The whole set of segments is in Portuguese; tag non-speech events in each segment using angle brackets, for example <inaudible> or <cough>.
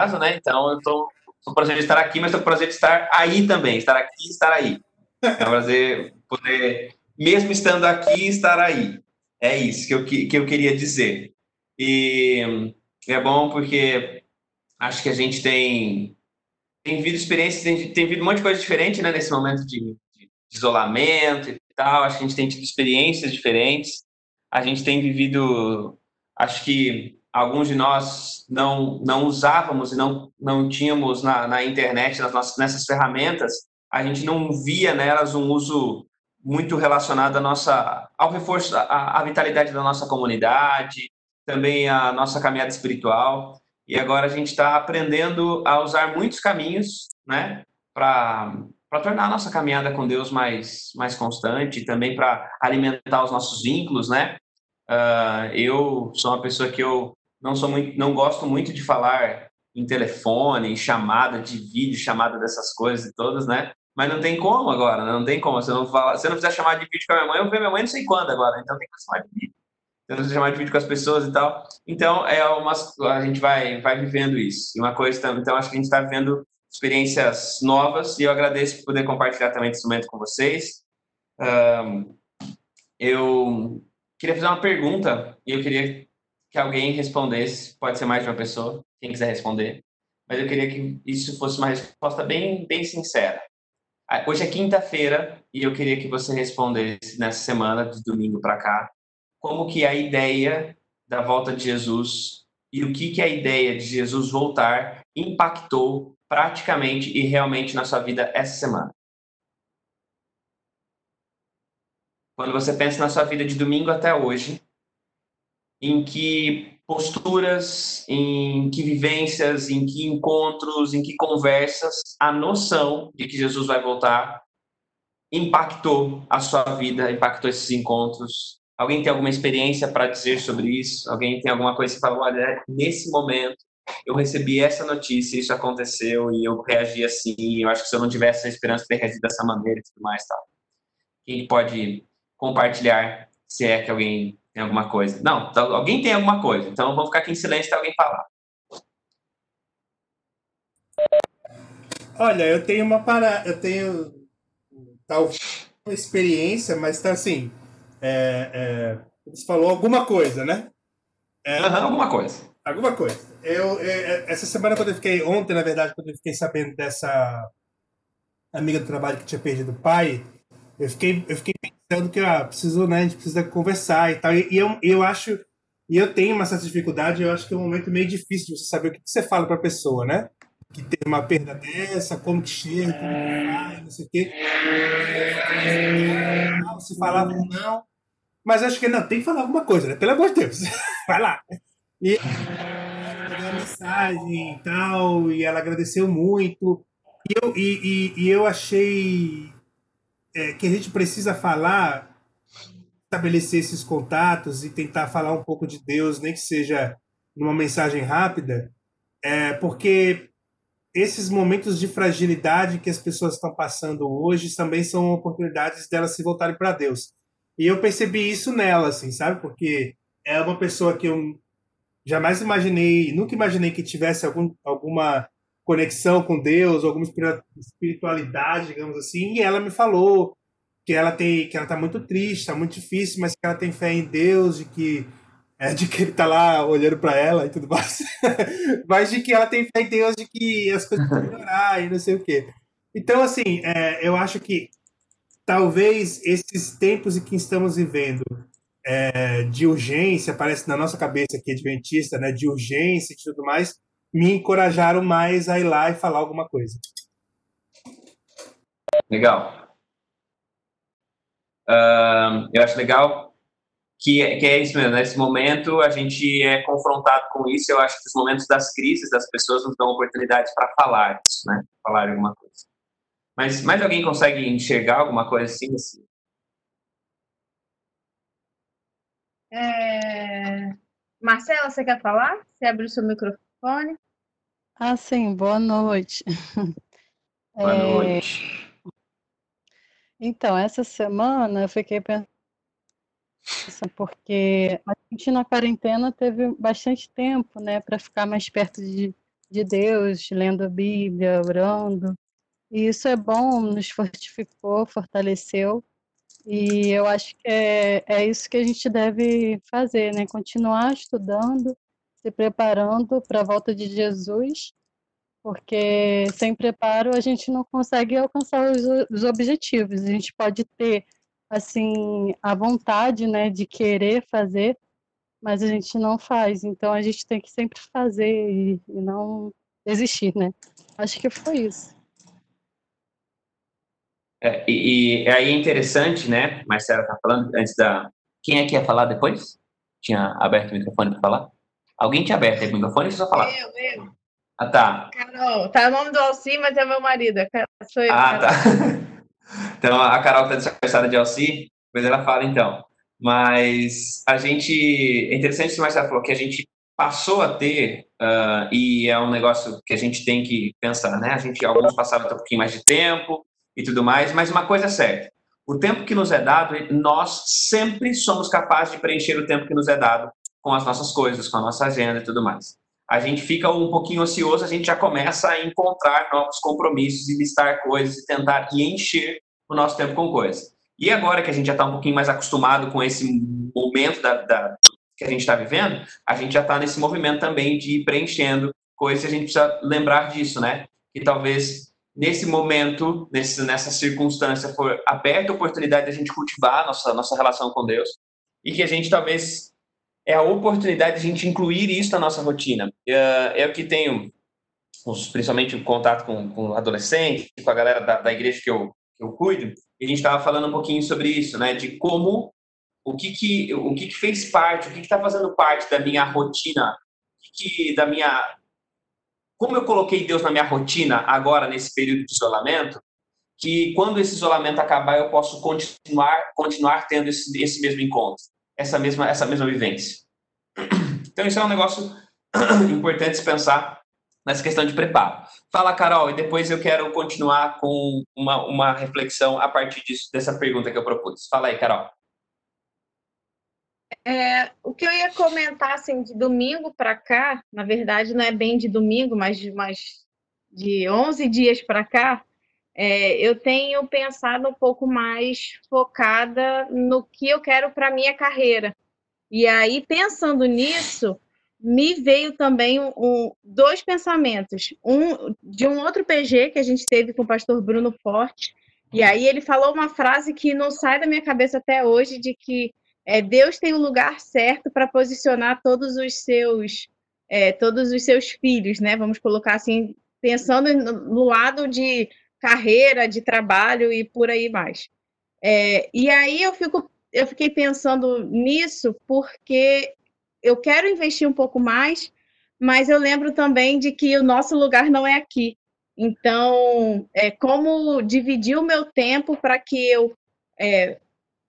Caso, né? Então eu tô, com prazer de estar aqui, mas estou com o prazer de estar aí também, estar aqui e estar aí. É um prazer poder, mesmo estando aqui, estar aí. É isso que eu, que eu queria dizer. E é bom porque acho que a gente tem, tem vivido experiências, tem, tem vivido um monte de coisa diferente, né? Nesse momento de, de isolamento e tal. Acho que a gente tem tido experiências diferentes. A gente tem vivido, acho que alguns de nós não, não usávamos e não, não tínhamos na, na internet, nas nossas, nessas ferramentas, a gente não via nelas um uso muito relacionado à nossa, ao reforço, à, à vitalidade da nossa comunidade, também a nossa caminhada espiritual. E agora a gente está aprendendo a usar muitos caminhos, né, para para tornar a nossa caminhada com Deus mais mais constante, também para alimentar os nossos vínculos, né? Uh, eu sou uma pessoa que eu não sou muito, não gosto muito de falar em telefone, em chamada de vídeo, chamada dessas coisas e todas, né? Mas não tem como agora, né? não tem como. Se eu não, falar, se eu não fizer chamada de vídeo com a minha mãe, eu vou ver minha mãe não sei quando agora, então tem que chamar de vídeo. Se eu não fizer chamada de vídeo com as pessoas e tal. Então, é umas, a gente vai, vai vivendo isso. E uma coisa, então, acho que a gente está vivendo experiências novas e eu agradeço por poder compartilhar também esse momento com vocês. Um, eu queria fazer uma pergunta e eu queria que alguém respondesse, pode ser mais de uma pessoa, quem quiser responder, mas eu queria que isso fosse uma resposta bem, bem sincera. Ah, hoje é quinta-feira e eu queria que você respondesse nessa semana, de domingo para cá, como que a ideia da volta de Jesus e o que que a ideia de Jesus voltar impactou praticamente e realmente na sua vida essa semana. Quando você pensa na sua vida de domingo até hoje, em que posturas, em que vivências, em que encontros, em que conversas, a noção de que Jesus vai voltar impactou a sua vida, impactou esses encontros. Alguém tem alguma experiência para dizer sobre isso? Alguém tem alguma coisa que fala, olha, nesse momento eu recebi essa notícia, isso aconteceu e eu reagi assim. Eu acho que se eu não tivesse a esperança de ter reagido dessa maneira e tudo mais, tal. Quem pode compartilhar, se é que alguém tem alguma coisa? Não, então, alguém tem alguma coisa. Então vamos ficar aqui em silêncio até alguém falar. Olha, eu tenho uma para, eu tenho tal experiência, mas tá assim, é, é, você falou alguma coisa, né? É, uhum, alguma coisa. Alguma coisa. Eu, é, essa semana quando eu fiquei ontem, na verdade, quando eu fiquei sabendo dessa amiga do trabalho que tinha perdido o pai, eu fiquei, eu fiquei pensando que ah, preciso, né, a gente precisa conversar e tal. E, e eu, eu acho, e eu tenho uma certa dificuldade, eu acho que é um momento meio difícil de você saber o que você fala para a pessoa, né? Que tem uma perda dessa, como que chega, como que vai, não sei o quê. Não, se falava não. Mas acho que não, tem que falar alguma coisa, né? Pelo amor de Deus. <laughs> Vai lá. E a mensagem e tal, e ela agradeceu muito. E eu, e, e, e eu achei é, que a gente precisa falar, estabelecer esses contatos e tentar falar um pouco de Deus, nem que seja numa mensagem rápida, é, porque esses momentos de fragilidade que as pessoas estão passando hoje também são oportunidades delas se voltarem para Deus. E eu percebi isso nela, assim, sabe? Porque é uma pessoa que eu jamais imaginei, nunca imaginei que tivesse algum, alguma conexão com Deus, alguma espiritualidade, digamos assim, e ela me falou que ela tem, que ela tá muito triste, tá muito difícil, mas que ela tem fé em Deus, de que é, de que ele tá lá olhando para ela e tudo mais, <laughs> mas de que ela tem fé em Deus, de que as coisas vão melhorar e não sei o quê. Então, assim, é, eu acho que talvez esses tempos em que estamos vivendo é, de urgência, parece na nossa cabeça aqui adventista, né, de urgência e tudo mais, me encorajaram mais a ir lá e falar alguma coisa. Legal. Uh, eu acho legal que, é, que é isso mesmo, nesse momento a gente é confrontado com isso, eu acho que os momentos das crises das pessoas nos dão oportunidades para falar isso, né? Falar alguma coisa. Mas mais alguém consegue enxergar alguma coisa assim? assim? É... Marcela, você quer falar? Você abriu seu microfone? Ah, sim, boa noite. <laughs> Boa é... noite. Então, essa semana eu fiquei pensando porque a gente na quarentena teve bastante tempo, né, para ficar mais perto de, de Deus, lendo a Bíblia, orando. E isso é bom, nos fortificou, fortaleceu. E eu acho que é, é isso que a gente deve fazer, né? Continuar estudando, se preparando para a volta de Jesus, porque sem preparo a gente não consegue alcançar os, os objetivos. A gente pode ter assim a vontade, né, de querer fazer, mas a gente não faz. Então a gente tem que sempre fazer e, e não desistir, né? Acho que foi isso. É, e, e, aí é interessante, né? Marcela tá falando antes da. Quem é que ia falar depois? Tinha aberto o microfone para falar? Alguém tinha aberto o microfone ou só falar? Eu, eu. Ah, tá. Carol, tá o nome do Alci, mas é meu marido. Sou eu. Ah, Carol. tá. <laughs> Então, a Carol está disfarçada de Alci, depois ela fala então. Mas a gente. É interessante que o Marcelo falou que a gente passou a ter, uh, e é um negócio que a gente tem que pensar, né? A gente, alguns passaram um pouquinho mais de tempo e tudo mais, mas uma coisa é certa: o tempo que nos é dado, nós sempre somos capazes de preencher o tempo que nos é dado com as nossas coisas, com a nossa agenda e tudo mais. A gente fica um pouquinho ocioso, a gente já começa a encontrar novos compromissos e listar coisas e tentar e encher o nosso tempo com coisas. E agora que a gente já está um pouquinho mais acostumado com esse momento da, da que a gente está vivendo, a gente já está nesse movimento também de ir preenchendo coisas e a gente precisa lembrar disso, né? Que talvez nesse momento, nesse, nessa circunstância, for aberta a oportunidade de a gente cultivar a nossa, nossa relação com Deus e que a gente talvez é a oportunidade de a gente incluir isso na nossa rotina. É, eu que tenho, principalmente o contato com, com com a galera da, da igreja que eu, eu cuido, e a gente estava falando um pouquinho sobre isso, né? De como o que que o que, que fez parte, o que está fazendo parte da minha rotina, que, que da minha como eu coloquei Deus na minha rotina agora nesse período de isolamento, que quando esse isolamento acabar eu posso continuar continuar tendo esse, esse mesmo encontro, essa mesma essa mesma vivência. <clears throat> Então isso é um negócio <clears throat> importante se pensar nessa questão de preparo. Fala, Carol, e depois eu quero continuar com uma, uma reflexão a partir disso, dessa pergunta que eu propus. Fala aí, Carol. É, o que eu ia comentar, assim, de domingo para cá, na verdade não é bem de domingo, mas de, mais de 11 dias para cá, é, eu tenho pensado um pouco mais focada no que eu quero para minha carreira. E aí, pensando nisso, me veio também um, dois pensamentos. Um de um outro PG que a gente teve com o pastor Bruno Forte. E aí ele falou uma frase que não sai da minha cabeça até hoje, de que é, Deus tem o um lugar certo para posicionar todos os seus é, todos os seus filhos, né? Vamos colocar assim, pensando no lado de carreira, de trabalho e por aí mais. É, e aí eu fico eu fiquei pensando nisso porque eu quero investir um pouco mais, mas eu lembro também de que o nosso lugar não é aqui. Então, é, como dividir o meu tempo para que eu é,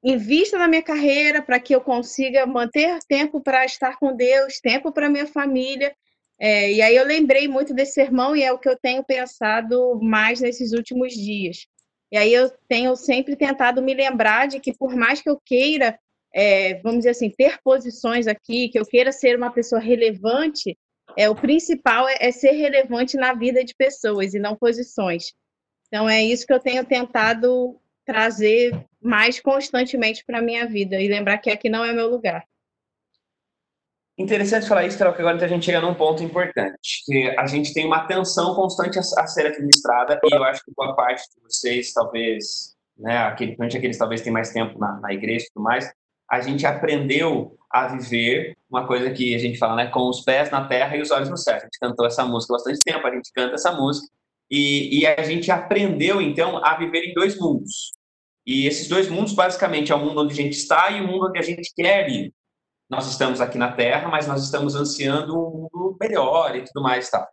invista na minha carreira, para que eu consiga manter tempo para estar com Deus, tempo para minha família. É, e aí eu lembrei muito desse sermão e é o que eu tenho pensado mais nesses últimos dias. E aí eu tenho sempre tentado me lembrar de que por mais que eu queira é, vamos dizer assim, ter posições aqui, que eu queira ser uma pessoa relevante, é o principal é, é ser relevante na vida de pessoas e não posições. Então é isso que eu tenho tentado trazer mais constantemente para minha vida e lembrar que aqui não é meu lugar. Interessante falar isso, Carol, que agora a gente chega num ponto importante, que a gente tem uma atenção constante a, ser administrada e eu acho que boa parte de vocês, talvez, né, aquele, principalmente aqueles talvez têm mais tempo na, na igreja e tudo mais, a gente aprendeu a viver uma coisa que a gente fala, né, com os pés na terra e os olhos no céu. A gente cantou essa música há bastante tempo, a gente canta essa música e, e a gente aprendeu então a viver em dois mundos. E esses dois mundos, basicamente, é o mundo onde a gente está e o mundo onde a gente quer ir. Nós estamos aqui na Terra, mas nós estamos ansiando um mundo melhor e tudo mais, tá?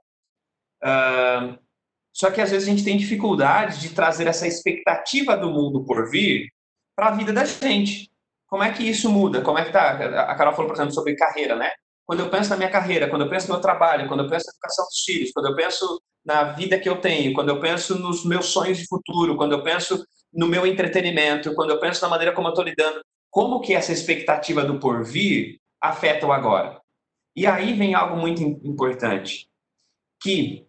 Uh, só que às vezes a gente tem dificuldade de trazer essa expectativa do mundo por vir para a vida da gente. Como é que isso muda? Como é que tá? A Carol falou, por exemplo, sobre carreira, né? Quando eu penso na minha carreira, quando eu penso no meu trabalho, quando eu penso na educação dos filhos, quando eu penso na vida que eu tenho, quando eu penso nos meus sonhos de futuro, quando eu penso no meu entretenimento, quando eu penso na maneira como eu estou lidando, como que essa expectativa do porvir afeta o agora? E aí vem algo muito importante, que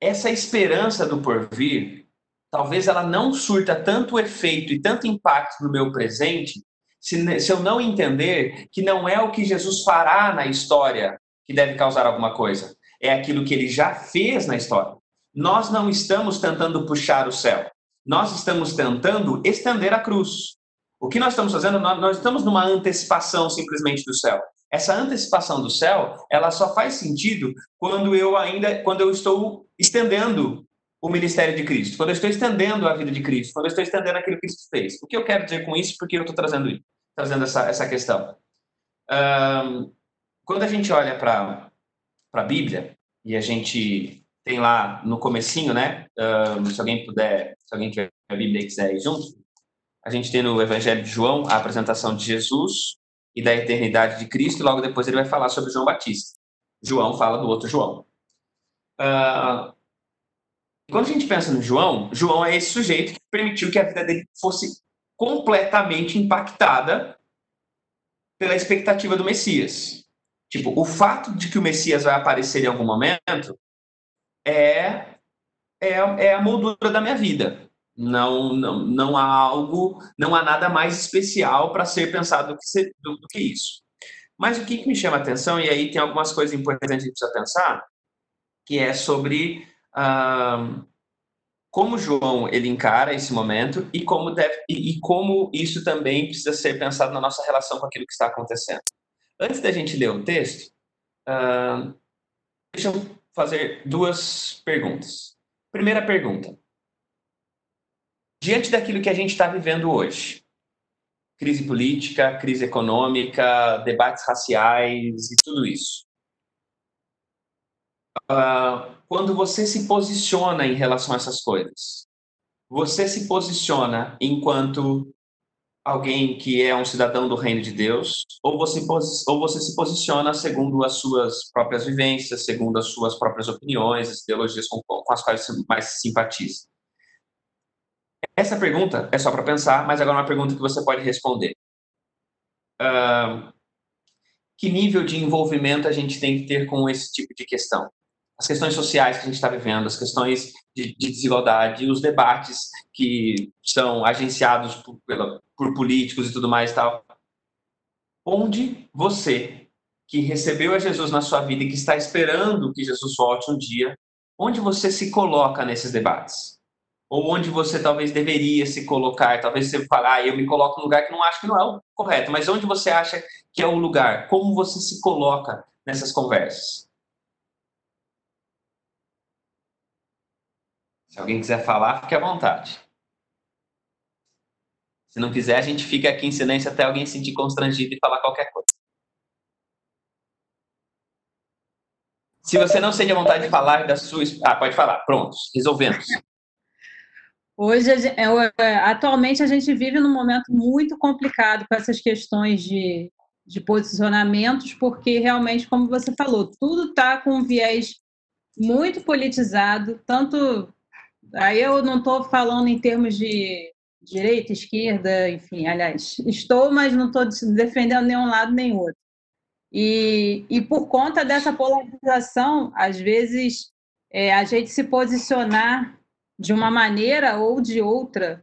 essa esperança do porvir, talvez ela não surta tanto efeito e tanto impacto no meu presente, se, se eu não entender que não é o que Jesus fará na história que deve causar alguma coisa, é aquilo que ele já fez na história. Nós não estamos tentando puxar o céu, nós estamos tentando estender a cruz. O que nós estamos fazendo, nós, estamos numa antecipação simplesmente do céu. Essa antecipação do céu, ela só faz sentido quando eu ainda, quando eu estou estendendo o ministério de Cristo, quando eu estou estendendo a vida de Cristo, quando eu estou estendendo aquilo que Cristo fez. O que eu quero dizer com isso? Porque eu estou trazendo isso, trazendo essa, essa questão. Um, quando a gente olha para a Bíblia e a gente tem lá no comecinho, né? Um, se alguém puder, se alguém tiver a Bíblia e quiser ir junto, a gente tem no Evangelho de João a apresentação de Jesus e da eternidade de Cristo, e logo depois ele vai falar sobre João Batista. João fala do outro João. Uh, quando a gente pensa no João, João é esse sujeito que permitiu que a vida dele fosse completamente impactada pela expectativa do Messias. Tipo, o fato de que o Messias vai aparecer em algum momento é, é, é a moldura da minha vida. Não, não, não há algo, não há nada mais especial para ser pensado do que, ser, do, do que isso. Mas o que, que me chama a atenção, e aí tem algumas coisas importantes que a gente precisa pensar, que é sobre ah, como João ele encara esse momento e como deve e, e, como isso também precisa ser pensado na nossa relação com aquilo que está acontecendo. Antes da gente ler o texto, ah, deixa eu fazer duas perguntas. Primeira pergunta: diante daquilo que a gente está vivendo hoje, crise política, crise econômica, debates raciais e tudo isso. Uh, quando você se posiciona em relação a essas coisas, você se posiciona enquanto alguém que é um cidadão do reino de Deus, ou você, ou você se posiciona segundo as suas próprias vivências, segundo as suas próprias opiniões, as ideologias com, com as quais você mais simpatiza. Essa pergunta é só para pensar, mas agora é uma pergunta que você pode responder. Uh, que nível de envolvimento a gente tem que ter com esse tipo de questão? As questões sociais que a gente está vivendo, as questões de, de, desigualdade, os debates que são agenciados por, pela, por políticos e tudo mais e tal. Onde você, que recebeu a Jesus na sua vida e que está esperando que Jesus volte um dia, onde você se coloca nesses debates? Ou onde você talvez deveria se colocar. Talvez você fale, ah, eu me coloco num lugar que não acho que não é o correto, mas onde você acha que é o lugar? Como você se coloca nessas conversas? Se alguém quiser falar, fique à vontade. Se não quiser, a gente fica aqui em silêncio até alguém se sentir constrangido e falar qualquer coisa. Se você não sente a vontade de falar da sua. Ah, pode falar. Prontos, resolvemos. Hoje, é, atualmente, a gente vive num momento muito complicado com essas questões de, de posicionamentos, porque realmente, como você falou, tudo está com um viés muito politizado, tanto. Aí eu não estou falando em termos de direita, esquerda, enfim, aliás, estou, mas não estou defendendo nenhum lado nem outro. E, e por conta dessa polarização, às vezes, é, a gente se posicionar de uma maneira ou de outra,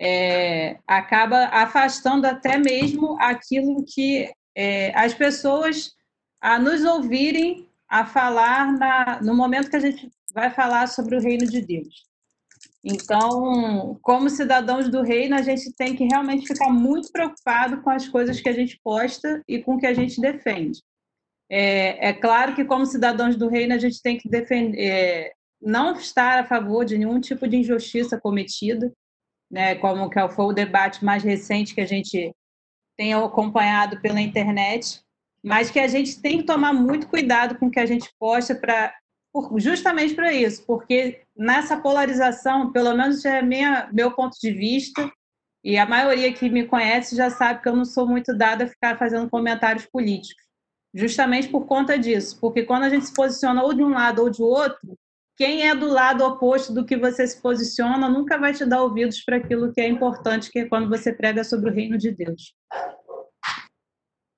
é, acaba afastando até mesmo aquilo que é, as pessoas a nos ouvirem a falar na, no momento que a gente vai falar sobre o reino de Deus. Então, como cidadãos do reino, a gente tem que realmente ficar muito preocupado com as coisas que a gente posta e com o que a gente defende. É, é claro que, como cidadãos do reino, a gente tem que defender, é, não estar a favor de nenhum tipo de injustiça cometida, né, como que foi o debate mais recente que a gente tem acompanhado pela internet, mas que a gente tem que tomar muito cuidado com o que a gente posta para justamente para isso, porque nessa polarização, pelo menos é minha, meu ponto de vista, e a maioria que me conhece já sabe que eu não sou muito dada a ficar fazendo comentários políticos, justamente por conta disso, porque quando a gente se posiciona ou de um lado ou de outro, quem é do lado oposto do que você se posiciona nunca vai te dar ouvidos para aquilo que é importante, que é quando você prega sobre o reino de Deus.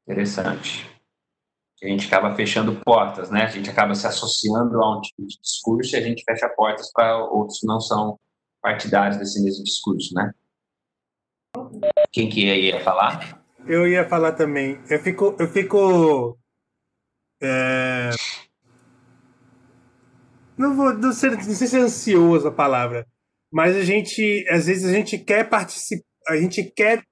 Interessante a gente acaba fechando portas, né? A gente acaba se associando a um tipo de discurso e a gente fecha portas para outros que não são partidários desse mesmo discurso, né? Quem que ia falar? Eu ia falar também. Eu fico, eu fico é... não vou, não sei, não sei se é ansioso a palavra, mas a gente, às vezes a gente quer participar, a gente quer,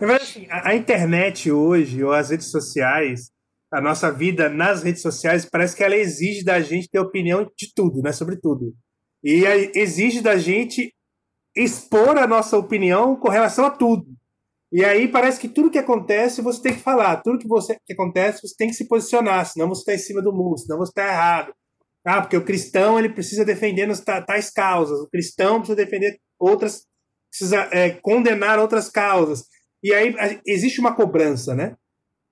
na verdade, assim, a, a internet hoje ou as redes sociais a nossa vida nas redes sociais parece que ela exige da gente ter opinião de tudo, né? Sobre tudo. E exige da gente expor a nossa opinião com relação a tudo. E aí parece que tudo que acontece você tem que falar, tudo que, você, que acontece você tem que se posicionar, senão você está em cima do muro, senão você está errado. Ah, porque o cristão ele precisa defender tais causas, o cristão precisa defender outras, precisa é, condenar outras causas. E aí existe uma cobrança, né?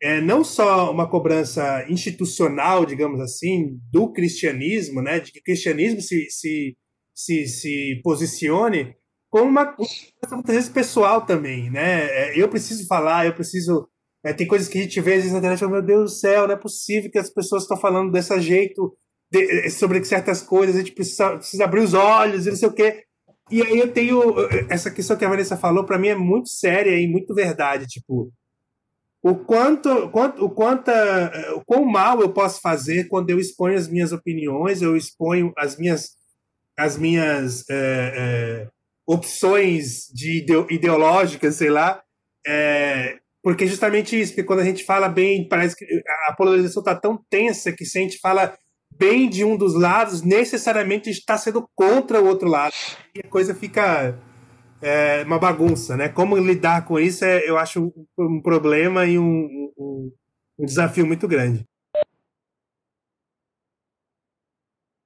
é não só uma cobrança institucional, digamos assim, do cristianismo, né, de que o cristianismo se, se, se, se posicione, como uma muitas vezes pessoal também, né? É, eu preciso falar, eu preciso. É, tem coisas que a gente vê às vezes na internet, meu Deus do céu, não é possível que as pessoas estão falando desse jeito de, sobre certas coisas, a gente precisa, precisa abrir os olhos e não sei o quê. E aí eu tenho essa questão que a Vanessa falou, para mim é muito séria e muito verdade, tipo, o quanto, quanto, o quanto, o quão mal eu posso fazer quando eu exponho as minhas opiniões, eu exponho as minhas, as minhas é, é, opções de ideológicas, sei lá, é, porque justamente isso, porque quando a gente fala bem, parece que a polarização está tão tensa que se a gente fala bem de um dos lados, necessariamente está sendo contra o outro lado. E a coisa fica é uma bagunça, né? Como lidar com isso, é, eu acho um, problema e um, um, um desafio muito grande.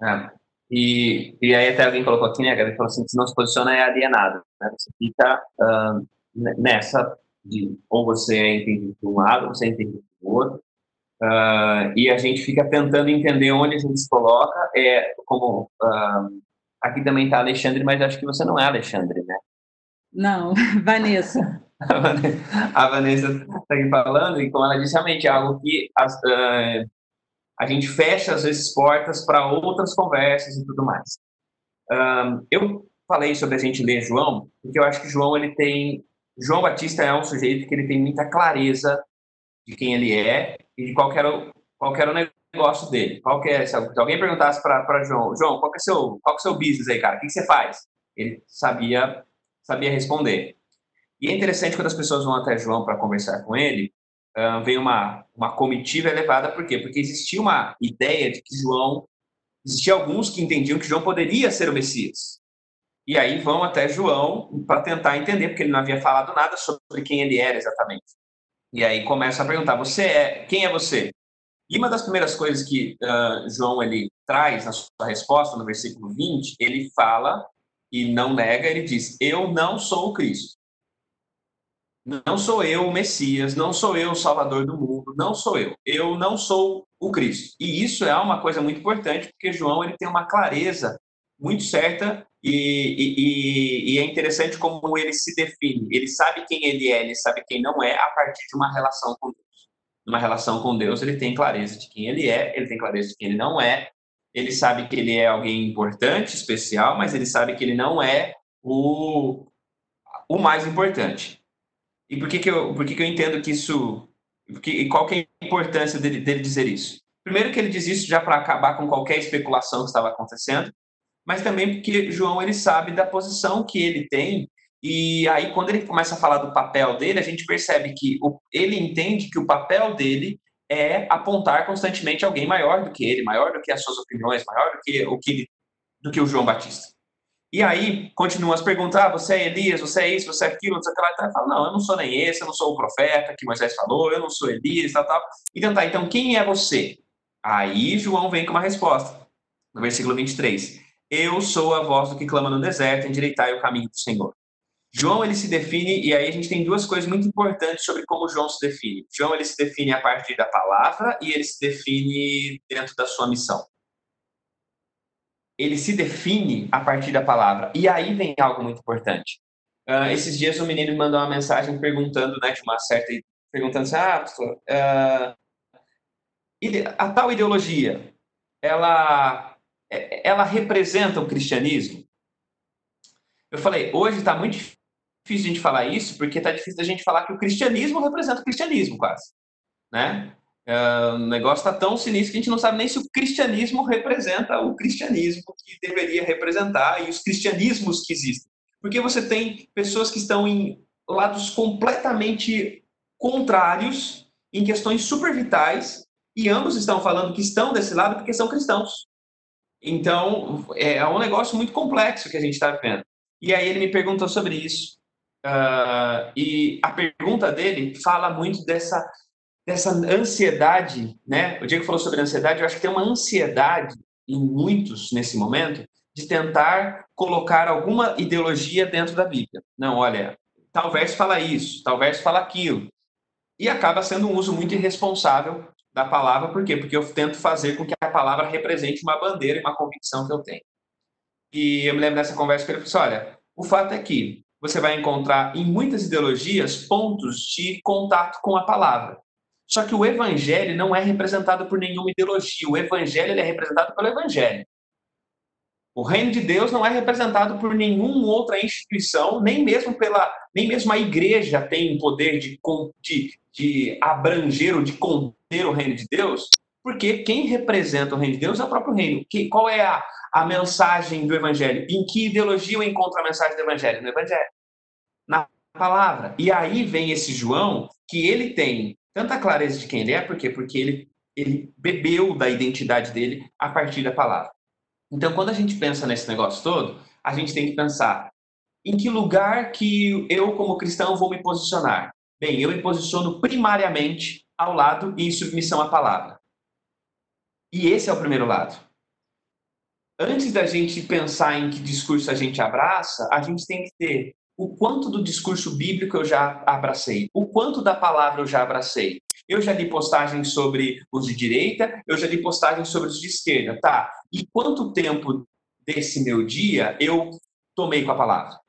É. E, e aí até alguém colocou aqui, né? Alguém falou assim, se não se posiciona é alienado. Né? Você fica uh, nessa de ou você é entendido de um lado, ou você é entendido do outro. Uh, e a gente fica tentando entender onde a gente se coloca. É, como uh, aqui também está Alexandre, mas acho que você não é Alexandre, né? Não, <laughs> Vanessa. a Vanessa está aqui falando, e como ela disse, realmente é algo que as, uh, a gente fecha, às vezes, portas para outras conversas e tudo mais. Um, eu falei sobre a gente ler João, porque eu acho que João, ele tem... João Batista é um sujeito que ele tem muita clareza de quem ele é e de qual era qual era o negócio dele. Qual é, se alguém perguntasse para João, João, qual que é seu, qual que é seu business aí, cara? O que, que você faz? Ele sabia sabia responder. E é interessante quando as pessoas vão até João para conversar com ele, uh, vem uma, uma comitiva elevada, por quê? Porque existia uma ideia de que João, existia alguns que entendiam que João poderia ser o Messias. E aí vão até João para tentar entender, porque ele não havia falado nada sobre quem ele era exatamente. E aí começa a perguntar: você é quem é você? E uma das primeiras coisas que uh, João ele traz na sua resposta no versículo 20, ele fala e não nega, ele diz: Eu não sou o Cristo. Não sou eu o Messias, não sou eu o Salvador do mundo, não sou eu. Eu não sou o Cristo. E isso é uma coisa muito importante, porque João ele tem uma clareza muito certa e, e, e, é interessante como ele se define. Ele sabe quem ele é, ele sabe quem não é, a partir de uma relação com Deus. Numa relação com Deus, ele tem clareza de quem ele é, ele tem clareza de quem ele não é, ele sabe que ele é alguém importante, especial, mas ele sabe que ele não é o, o mais importante. E por que, que, eu, por que, que eu entendo que isso. Porque, qual que é a importância dele, dele dizer isso? Primeiro, que ele diz isso já para acabar com qualquer especulação que estava acontecendo, mas também porque João ele sabe da posição que ele tem. E aí, quando ele começa a falar do papel dele, a gente percebe que o, ele entende que o papel dele é apontar constantemente alguém maior do que ele, maior do que as suas opiniões, maior do que o que do que o João Batista. E aí, continuam as perguntas, ah, você é Elias, você é isso, você é aquilo, você é aquilo. Então, fala, não, eu não sou nem esse, eu não sou o profeta que Moisés falou, eu não sou Elias, tal, tal. Então tá, então quem é você? Aí João vem com uma resposta, no versículo 23. Eu sou a voz do que clama no deserto, endireitai o caminho do Senhor. João ele se define e aí a gente tem duas coisas muito importantes sobre como João se define. João ele se define a partir da palavra e ele se define dentro da sua missão. Ele se define a partir da palavra. E aí vem algo muito importante. Uh, esses dias um menino me mandou uma mensagem perguntando, né, de uma certa perguntando assim, ah, pastor, uh, a tal ideologia, ela ela representa o cristianismo? Eu falei, hoje está muito difícil a gente falar isso, porque está difícil a gente falar que o cristianismo representa o cristianismo, quase. Né? Uh, o negócio está tão sinistro que a gente não sabe nem se o cristianismo representa o cristianismo que deveria representar e os cristianismos que existem. Porque você tem pessoas que estão em lados completamente contrários, em questões super vitais, e ambos estão falando que estão desse lado porque são cristãos. Então, é um negócio muito complexo que a gente está vendo. E aí ele me perguntou sobre isso. Uh, e a pergunta dele fala muito dessa, dessa ansiedade, né? O Diego falou sobre ansiedade, eu acho que tem uma ansiedade em muitos nesse momento de tentar colocar alguma ideologia dentro da Bíblia. Não, olha, tal verso fala isso, tal verso fala aquilo. E acaba sendo um uso muito irresponsável da palavra, por quê? Porque eu tento fazer com que a palavra represente uma bandeira e uma convicção que eu tenho. E eu me lembro dessa conversa com ele, falei assim, olha, o fato é que você vai encontrar em muitas ideologias pontos de contato com a palavra. Só que o evangelho não é representado por nenhuma ideologia. O evangelho é representado pelo evangelho. O reino de Deus não é representado por nenhuma outra instituição, nem mesmo pela, nem mesmo a igreja tem poder de, de, de abranger ou de conter o reino de Deus, porque quem representa o reino de Deus é o próprio reino. Que, qual é a, a mensagem do Evangelho? Em que ideologia eu encontro a mensagem do Evangelho? No Evangelho. Na palavra. E aí vem esse João, que ele tem tanta clareza de quem ele é, por quê? Porque ele, ele bebeu da identidade dele a partir da palavra. Então, quando a gente pensa nesse negócio todo, a gente tem que pensar em que lugar que eu, como cristão, vou me posicionar. Bem, eu me posiciono primariamente ao lado e em submissão à palavra. E esse é o primeiro lado antes da gente pensar em que discurso a gente abraça, a gente tem que ter o quanto do discurso bíblico eu já abracei, o quanto da palavra eu já abracei. Eu já li postagens sobre os de direita, eu já li postagens sobre os de esquerda, tá? E quanto tempo desse meu dia eu tomei com a palavra?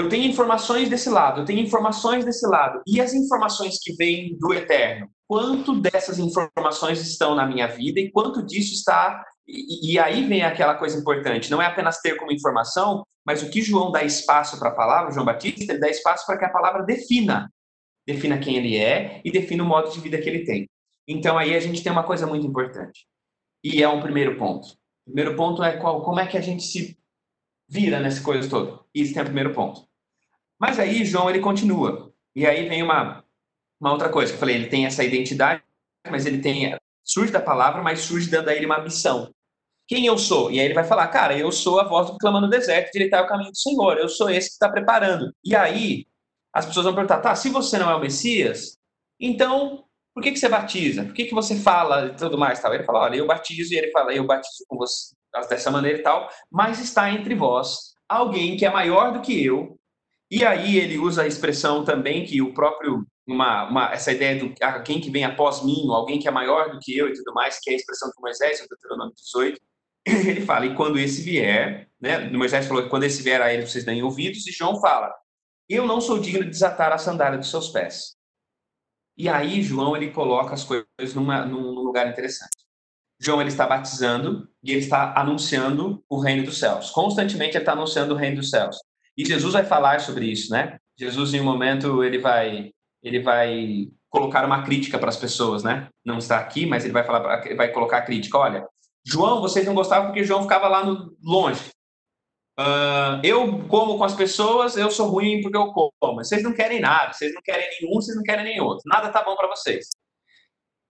Eu tenho informações desse lado, eu tenho informações desse lado. E as informações que vêm do eterno? Quanto dessas informações estão na minha vida e quanto disso está e, e, aí vem aquela coisa importante, não é apenas ter como informação, mas o que João dá espaço para a palavra, João Batista, ele dá espaço para que a palavra defina, defina quem ele é e defina o modo de vida que ele tem. Então aí a gente tem uma coisa muito importante. E é um primeiro ponto. O primeiro ponto é qual, como é que a gente se vira nessa coisa toda. Isso tem o primeiro ponto. Mas aí João ele continua. E aí vem uma, uma outra coisa que eu falei, ele tem essa identidade, mas ele tem surge da palavra, mas surge dando a ele uma missão quem eu sou? E aí ele vai falar, cara, eu sou a voz do que no deserto, direitar o caminho do Senhor, eu sou esse que está preparando. E aí as pessoas vão perguntar, tá, se você não é o Messias, então por que, que você batiza? Por que, que você fala e tudo mais? Tal? Ele fala, olha, eu batizo, e ele fala, eu batizo com você dessa maneira e tal, mas está entre vós alguém que é maior do que eu. E aí ele usa a expressão também que o próprio uma, uma, essa ideia do alguém que vem após mim, alguém que é maior do que eu e tudo mais, que é a expressão de Moisés, em Deuteronômio 18, <laughs> ele fala, e quando esse vier, né, Moisés falou que quando esse vier a ele vocês deem ouvidos, e João fala, eu não sou digno de desatar a sandália dos seus pés. E aí João ele coloca as coisas numa, num lugar interessante. João ele está batizando e ele está anunciando o reino dos céus. Constantemente ele está anunciando o reino dos céus. E Jesus vai falar sobre isso, né? Jesus em um momento ele vai ele vai colocar uma crítica para as pessoas, né? Não está aqui, mas ele vai falar, vai colocar a crítica. Olha, João, vocês não gostavam porque João ficava lá no, longe. Uh, eu como com as pessoas, eu sou ruim porque eu como. Vocês não querem nada, vocês não querem nenhum, vocês não querem nem outro. Nada tá bom para vocês.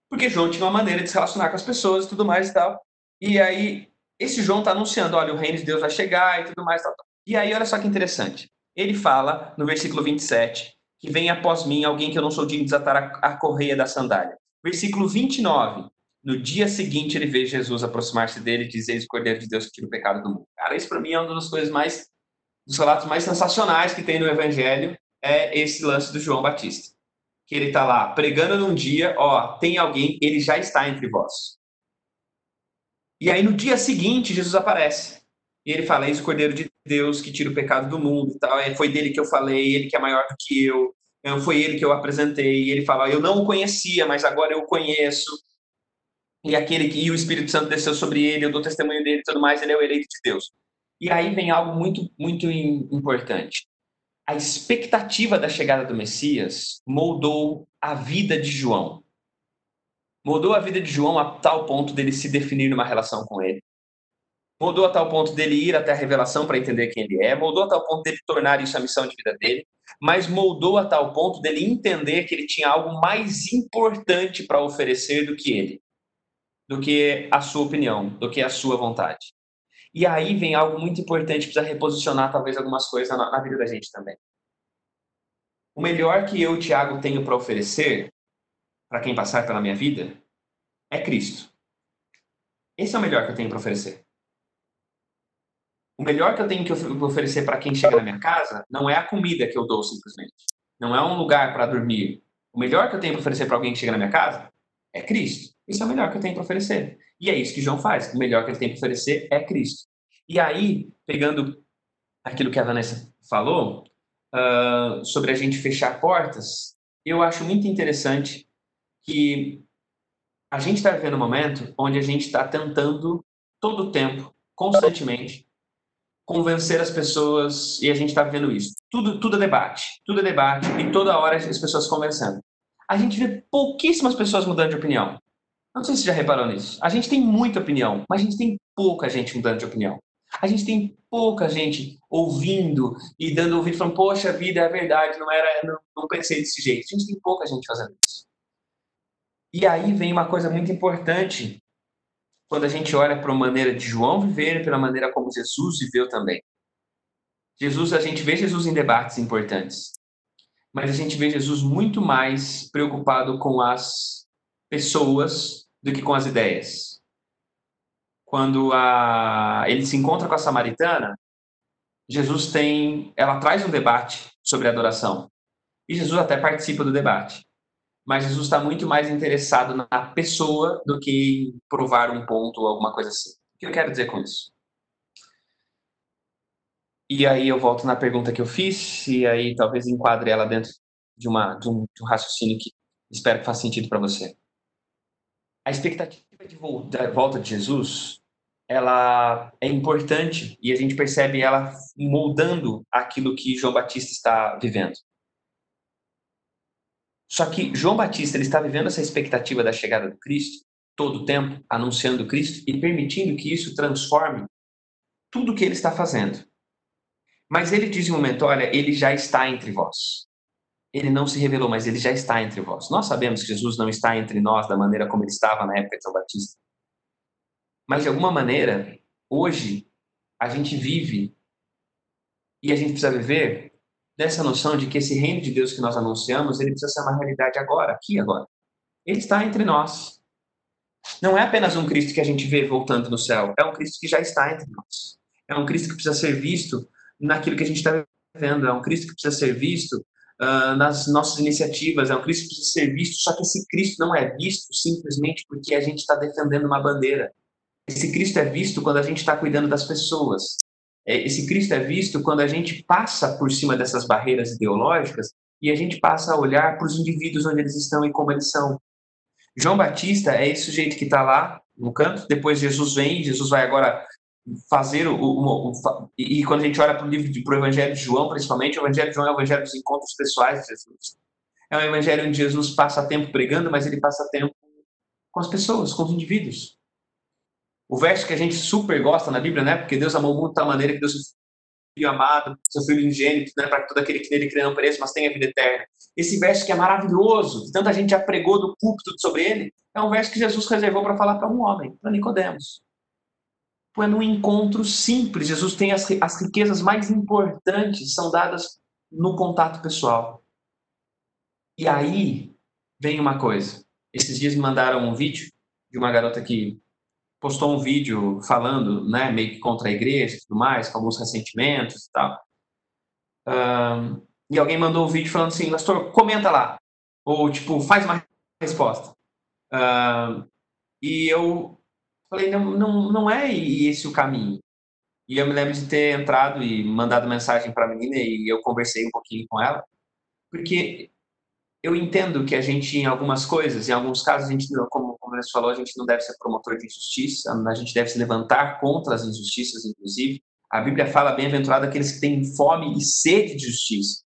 Porque João tinha uma maneira de se relacionar com as pessoas e tudo mais e tal. E aí esse João está anunciando, olha, o reino de Deus vai chegar e tudo mais. Tal, tal. E aí, olha só que interessante. Ele fala, no versículo 27, que vem após mim alguém que eu não sou digno de desatar a, a correia da sandália. Versículo 29. No dia seguinte, ele vê Jesus aproximar-se dele e dizer: o Cordeiro de Deus que tira o pecado do mundo. Cara, isso para mim é uma das coisas mais, dos relatos mais sensacionais que tem no Evangelho, é esse lance do João Batista. Que ele está lá pregando num dia, ó, tem alguém, ele já está entre vós. E aí no dia seguinte, Jesus aparece. E ele fala: Eis o Cordeiro de Deus que tira o pecado do mundo e tal. É, foi dele que eu falei, ele que é maior do que eu. Foi ele que eu apresentei. E ele fala: Eu não o conhecia, mas agora eu o conheço. E aquele que e o Espírito Santo desceu sobre ele, eu dou testemunho dele e tudo mais, ele é o eleito de Deus. E aí vem algo muito, muito importante. A expectativa da chegada do Messias moldou a vida de João. Mudou a vida de João a tal ponto dele se definir numa relação com ele. Mudou a tal ponto dele ir até a revelação para entender quem ele é. Mudou a tal ponto dele tornar isso a missão de vida dele. Mas moldou a tal ponto dele entender que ele tinha algo mais importante para oferecer do que ele, do que a sua opinião, do que a sua vontade. E aí vem algo muito importante, precisa reposicionar talvez algumas coisas na, na vida da gente também. O melhor que eu, Tiago, tenho para oferecer para quem passar pela minha vida é Cristo. Esse é o melhor que eu tenho para oferecer. O melhor que eu tenho que oferecer para quem chega na minha casa não é a comida que eu dou simplesmente. Não é um lugar para dormir. O melhor que eu tenho para oferecer para alguém que chega na minha casa é Cristo. Isso é o melhor que eu tenho para oferecer. E é isso que João faz. O melhor que ele tem para oferecer é Cristo. E aí, pegando aquilo que a Vanessa falou uh, sobre a gente fechar portas, eu acho muito interessante que a gente está vivendo um momento onde a gente está tentando todo o tempo, constantemente, convencer as pessoas e a gente está vivendo isso. Tudo, tudo é debate, tudo é debate e toda hora as pessoas conversando. A gente vê pouquíssimas pessoas mudando de opinião. Não sei se você já reparou nisso. A gente tem muita opinião, mas a gente tem pouca gente mudando de opinião. A gente tem pouca gente ouvindo e dando ouvido falando, poxa vida, é verdade, não era, não, não pensei desse jeito. A gente tem pouca gente fazendo isso. E aí vem uma coisa muito importante quando a gente olha para a maneira de João viver e pela maneira como Jesus viveu também. Jesus, a gente vê Jesus em debates importantes, mas a gente vê Jesus muito mais preocupado com as pessoas do que com as ideias. Quando a, ele se encontra com a samaritana, Jesus tem, ela traz um debate sobre adoração. E Jesus até participa do debate mas Jesus está muito mais interessado na pessoa do que em provar um ponto ou alguma coisa assim. O que eu quero dizer com isso? E aí eu volto na pergunta que eu fiz, e aí talvez enquadre ela dentro de, uma, de, um, de um raciocínio que espero que faça sentido para você. A expectativa de volta de Jesus, ela é importante e a gente percebe ela moldando aquilo que João Batista está vivendo. Só que João Batista ele está vivendo essa expectativa da chegada do Cristo todo o tempo, anunciando Cristo e permitindo que isso transforme tudo o que ele está fazendo. Mas ele diz em um momento: olha, ele já está entre vós. Ele não se revelou, mas ele já está entre vós. Nós sabemos que Jesus não está entre nós da maneira como ele estava na época de João Batista. Mas de alguma maneira, hoje, a gente vive e a gente precisa viver dessa noção de que esse reino de Deus que nós anunciamos, ele precisa ser uma realidade agora, aqui agora. Ele está entre nós. Não é apenas um Cristo que a gente vê voltando no céu, é um Cristo que já está entre nós. É um Cristo que precisa ser visto naquilo que a gente está vendo, é um Cristo que precisa ser visto uh, nas nossas iniciativas, é um Cristo que precisa ser visto, só que esse Cristo não é visto simplesmente porque a gente está defendendo uma bandeira. Esse Cristo é visto quando a gente está cuidando das pessoas. É, esse Cristo é visto quando a gente passa por cima dessas barreiras ideológicas e a gente passa a olhar para os indivíduos onde eles estão e como eles são. João Batista é esse sujeito que está lá no canto, depois Jesus vem, Jesus vai agora fazer o, o, o e quando a gente olha para o livro para o Evangelho de João, principalmente, o Evangelho de João é o Evangelho dos encontros pessoais de Jesus. É um Evangelho onde Jesus passa tempo pregando, mas ele passa tempo com as pessoas, com os indivíduos. O verso que a gente super gosta na Bíblia, né? Porque Deus amou muito da maneira que Deus filho amado, seu filho ingênito, né, para todo aquele que nele crê não pereça, mas tenha vida eterna. Esse verso que é maravilhoso, que tanta gente já pregou do púlpito sobre ele, é um verso que Jesus reservou para falar para um homem, para Nicodemos. é num encontro simples. Jesus tem as, as riquezas mais importantes, são dadas no contato pessoal. E aí vem uma coisa. Esses dias me mandaram um vídeo de uma garota que postou um vídeo falando, né, meio que contra a igreja e tudo mais, com alguns ressentimentos e tal. Um, e alguém mandou um vídeo falando assim, pastor, comenta lá. Ou, tipo, faz uma resposta. Um, e eu falei, não, não, não é esse o caminho. E eu me lembro de ter entrado e mandado mensagem para a menina e eu conversei um pouquinho com ela, porque eu entendo que a gente, em algumas coisas, em alguns casos, a gente, como, como você falou, a gente não deve ser promotor de injustiça, a gente deve se levantar contra as injustiças, inclusive. A Bíblia fala bem-aventurado aqueles que têm fome e sede de justiça.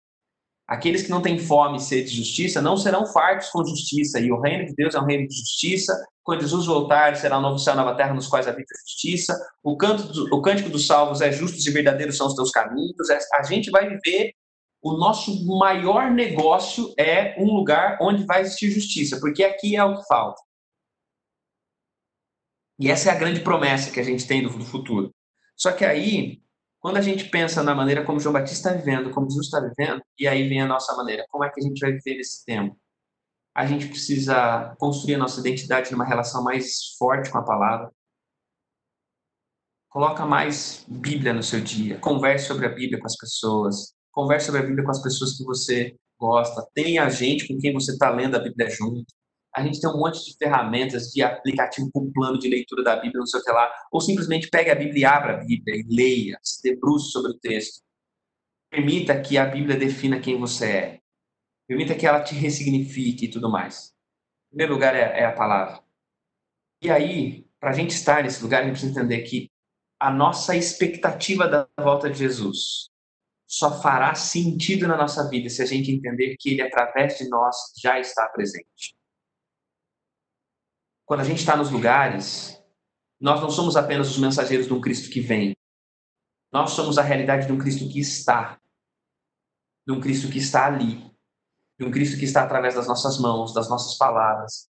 Aqueles que não têm fome e sede de justiça não serão fartos com justiça, e o reino de Deus é um reino de justiça. Quando Jesus voltar, será um novo céu nova terra nos quais habita a justiça. O, canto do, o cântico dos salvos é justos e verdadeiros são os teus caminhos. É, a gente vai viver o nosso maior negócio é um lugar onde vai existir justiça, porque aqui é o que falta. E essa é a grande promessa que a gente tem do, futuro. Só que aí, quando a gente pensa na maneira como João Batista está vivendo, como Jesus está vivendo, e aí vem a nossa maneira, como é que a gente vai viver esse tempo? A gente precisa construir a nossa identidade numa relação mais forte com a palavra. Coloca mais Bíblia no seu dia, converse sobre a Bíblia com as pessoas, Converse sobre a Bíblia com as pessoas que você gosta. Tenha gente com quem você está lendo a Bíblia junto. A gente tem um monte de ferramentas de aplicativo com plano de leitura da Bíblia, não sei o. Ou simplesmente pegue a Bíblia e abra a Bíblia e leia, se debruce sobre o texto. Permita que a Bíblia defina quem você é. Permita que ela te ressignifique e tudo mais. Em primeiro lugar é, é a palavra. E aí, para a gente estar nesse lugar, a gente precisa entender que a nossa expectativa da volta de Jesus só fará sentido na nossa vida se a gente entender que Ele, através de nós, já está presente. Quando a gente está nos lugares, nós não somos apenas os mensageiros de um Cristo que vem. Nós somos a realidade de um Cristo que está. De um Cristo que está ali. De um Cristo que está através das nossas mãos, das nossas palavras.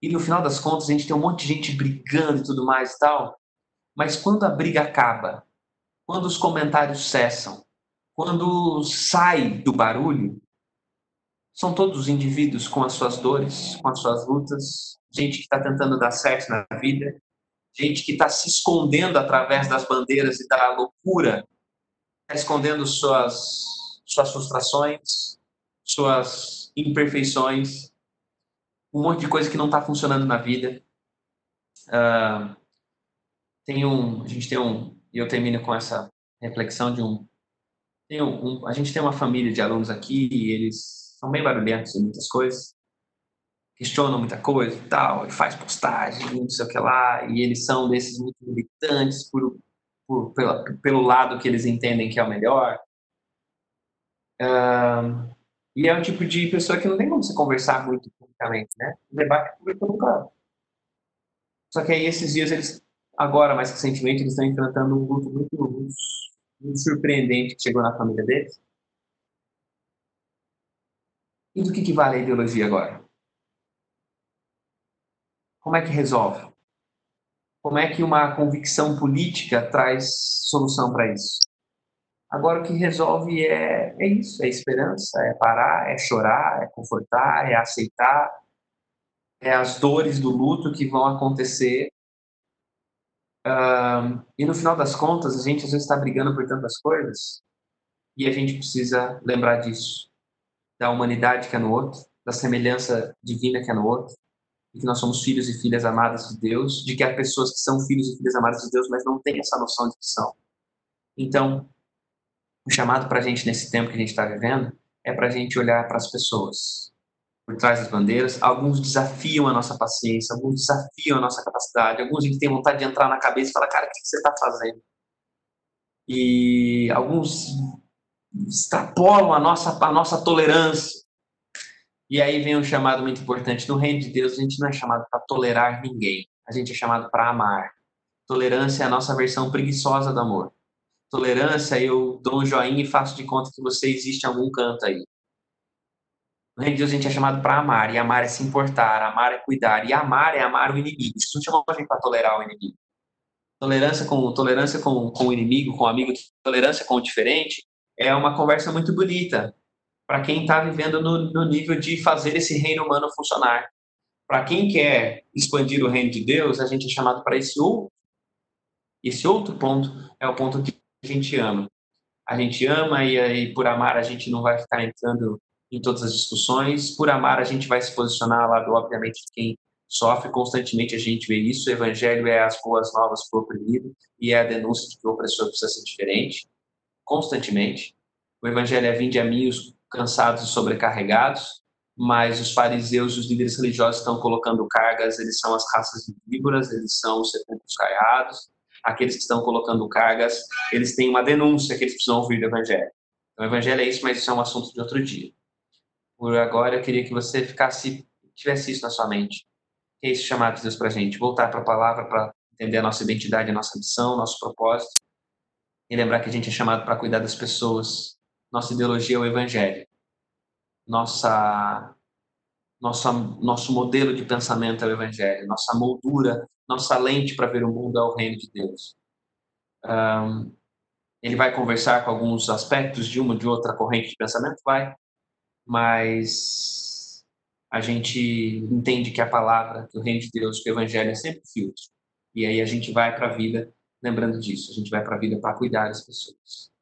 E no final das contas, a gente tem um monte de gente brigando e tudo mais e tal. Mas quando a briga acaba, quando os comentários cessam, quando sai do barulho, são todos indivíduos com as suas dores, com as suas lutas, gente que está tentando dar certo na vida, gente que está se escondendo através das bandeiras e da loucura, está escondendo suas, suas frustrações, suas imperfeições, um monte de coisa que não está funcionando na vida. Uh, tem um, a gente tem um, e eu termino com essa reflexão de um, um, um, a gente tem uma família de alunos aqui e eles são bem barulhentos em muitas coisas, questionam muita coisa e tal, e faz postagem, não sei o que lá, e eles são desses muito militantes por, por pela, pelo lado que eles entendem que é o melhor. E é um tipo de pessoa que não tem como você conversar muito publicamente, né? O debate público nunca. Só que aí esses dias eles Agora, mais recentemente, eles estão enfrentando um luto muito, muito, muito surpreendente que chegou na família deles. E do que, que vale a ideologia agora? Como é que resolve? Como é que uma convicção política traz solução para isso? Agora o que resolve é, é isso, é esperança, é parar, é chorar, é confortar, é aceitar, é as dores do luto que vão acontecer Uh, e no final das contas, a gente às vezes está brigando por tantas coisas e a gente precisa lembrar disso, da humanidade que é no outro, da semelhança divina que é no outro, de que nós somos filhos e filhas amadas de Deus, de que há pessoas que são filhos e filhas amadas de Deus, mas não têm essa noção de que são. Então, o chamado para a gente nesse tempo que a gente está vivendo é para a gente olhar para as pessoas, por trás das bandeiras. Alguns desafiam a nossa paciência, alguns desafiam a nossa capacidade, alguns a gente tem vontade de entrar na cabeça e falar, cara, o que você está fazendo? E alguns extrapolam a nossa, a nossa tolerância. E aí vem um chamado muito importante. No reino de Deus, a gente não é chamado para tolerar ninguém, a gente é chamado para amar. Tolerância é a nossa versão preguiçosa do amor. Tolerância, eu dou um joinha e faço de conta que você existe em algum canto aí. No reino de Deus a gente é chamado para amar, e amar é se importar, amar é cuidar, e amar é amar o inimigo. Jesus não chamou a gente para tolerar o inimigo. tolerância com tolerância com, com o inimigo, com o amigo, tolerância com o diferente, é uma conversa muito bonita para quem está vivendo no, no nível de fazer esse reino humano funcionar. Para quem quer expandir o reino de Deus, a gente é chamado para esse outro. Esse outro ponto é o ponto que a gente ama. A gente ama e, e por amar a gente não vai ficar entrando em todas as discussões. Por amar a gente vai se posicionar lá, obviamente, quem sofre constantemente a gente vê isso. O evangelho é as boas novas para o oprimido e é a denúncia de que o opressor precisa ser diferente, constantemente. O evangelho é vinde a mim os cansados e sobrecarregados, mas os fariseus e os líderes religiosos estão colocando cargas, eles são as raças de víboras, eles são os sepulcros caiados, aqueles que estão colocando cargas, eles têm uma denúncia que eles precisam ouvir do evangelho. Então, o evangelho é isso, mas isso é um assunto de outro dia. Por agora, eu queria que você ficasse, tivesse isso na sua mente. Que é esse chamado de Deus para a gente, voltar para a palavra, para entender a nossa identidade, a nossa missão, nosso propósito, e lembrar que a gente é chamado para cuidar das pessoas, nossa ideologia é o evangelho. Nossa, nossa, nosso modelo de pensamento é o evangelho. Nossa moldura, nossa lente para ver o mundo é o reino de Deus. Um, ele vai conversar com alguns aspectos de uma ou de outra corrente de pensamento? Vai. Mas a gente entende que a palavra, que o reino de Deus, que o evangelho é sempre filtro. E aí a gente vai para a vida lembrando disso. A gente vai para a vida para cuidar das pessoas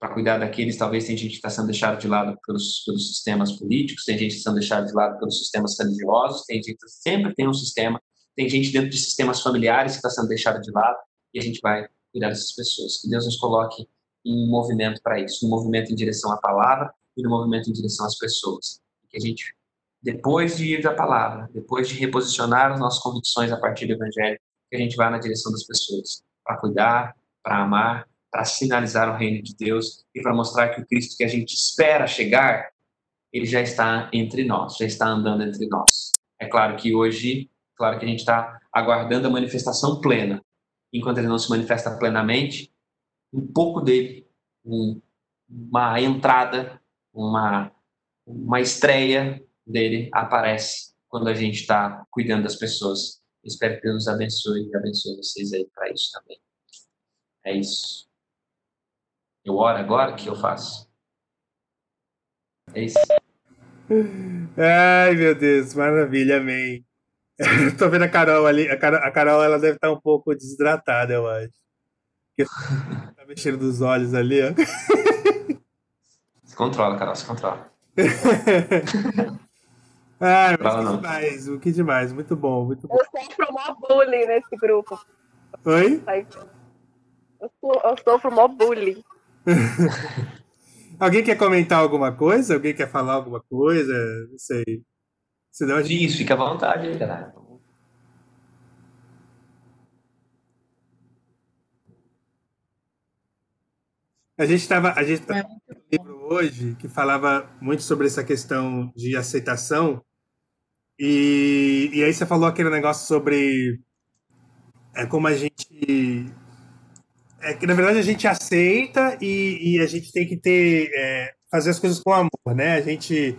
para cuidar daqueles, talvez tem gente que está sendo deixada de lado pelos, pelos sistemas políticos, tem gente que está sendo deixada de lado pelos sistemas religiosos, tem gente sempre tem um sistema, tem gente dentro de sistemas familiares que está sendo deixada de lado e a gente vai cuidar dessas pessoas. Que Deus nos coloque em movimento para isso, um movimento em direção à palavra e um movimento em direção às pessoas. Que a gente, depois de ir da palavra, depois de reposicionar as nossas convicções a partir do evangelho, que a gente vá na direção das pessoas, para cuidar, para amar para sinalizar o reino de Deus e para mostrar que o Cristo que a gente espera chegar, ele já está entre nós, já está andando entre nós. É claro que hoje, claro que a gente está aguardando a manifestação plena. Enquanto ele não se manifesta plenamente, um pouco dele, um, uma entrada, uma, uma estreia dele aparece quando a gente está cuidando das pessoas. Espero que Deus nos abençoe e abençoe vocês aí para isso também. É isso. Eu oro agora, o que eu faço? É isso. Ai, meu Deus, maravilha, amém. <laughs> Tô vendo a Carol ali. A Carol, a Carol, ela deve estar um pouco desidratada, eu acho. <laughs> tá mexendo dos olhos ali, ó. <laughs> Se controla, Carol, se controla. Ai, <laughs> mas que demais, o que demais, muito bom, muito bom. Eu sofro mó bullying nesse grupo. Oi? Eu, eu sofro mó bullying. <laughs> Alguém quer comentar alguma coisa? Alguém quer falar alguma coisa? Não sei. Senão a gente... Isso, fica à vontade galera. A gente estava a gente tava um livro hoje que falava muito sobre essa questão de aceitação e, e aí você falou aquele negócio sobre é, como a gente é que na verdade a gente aceita e, e a gente tem que ter é, fazer as coisas com amor, né? A gente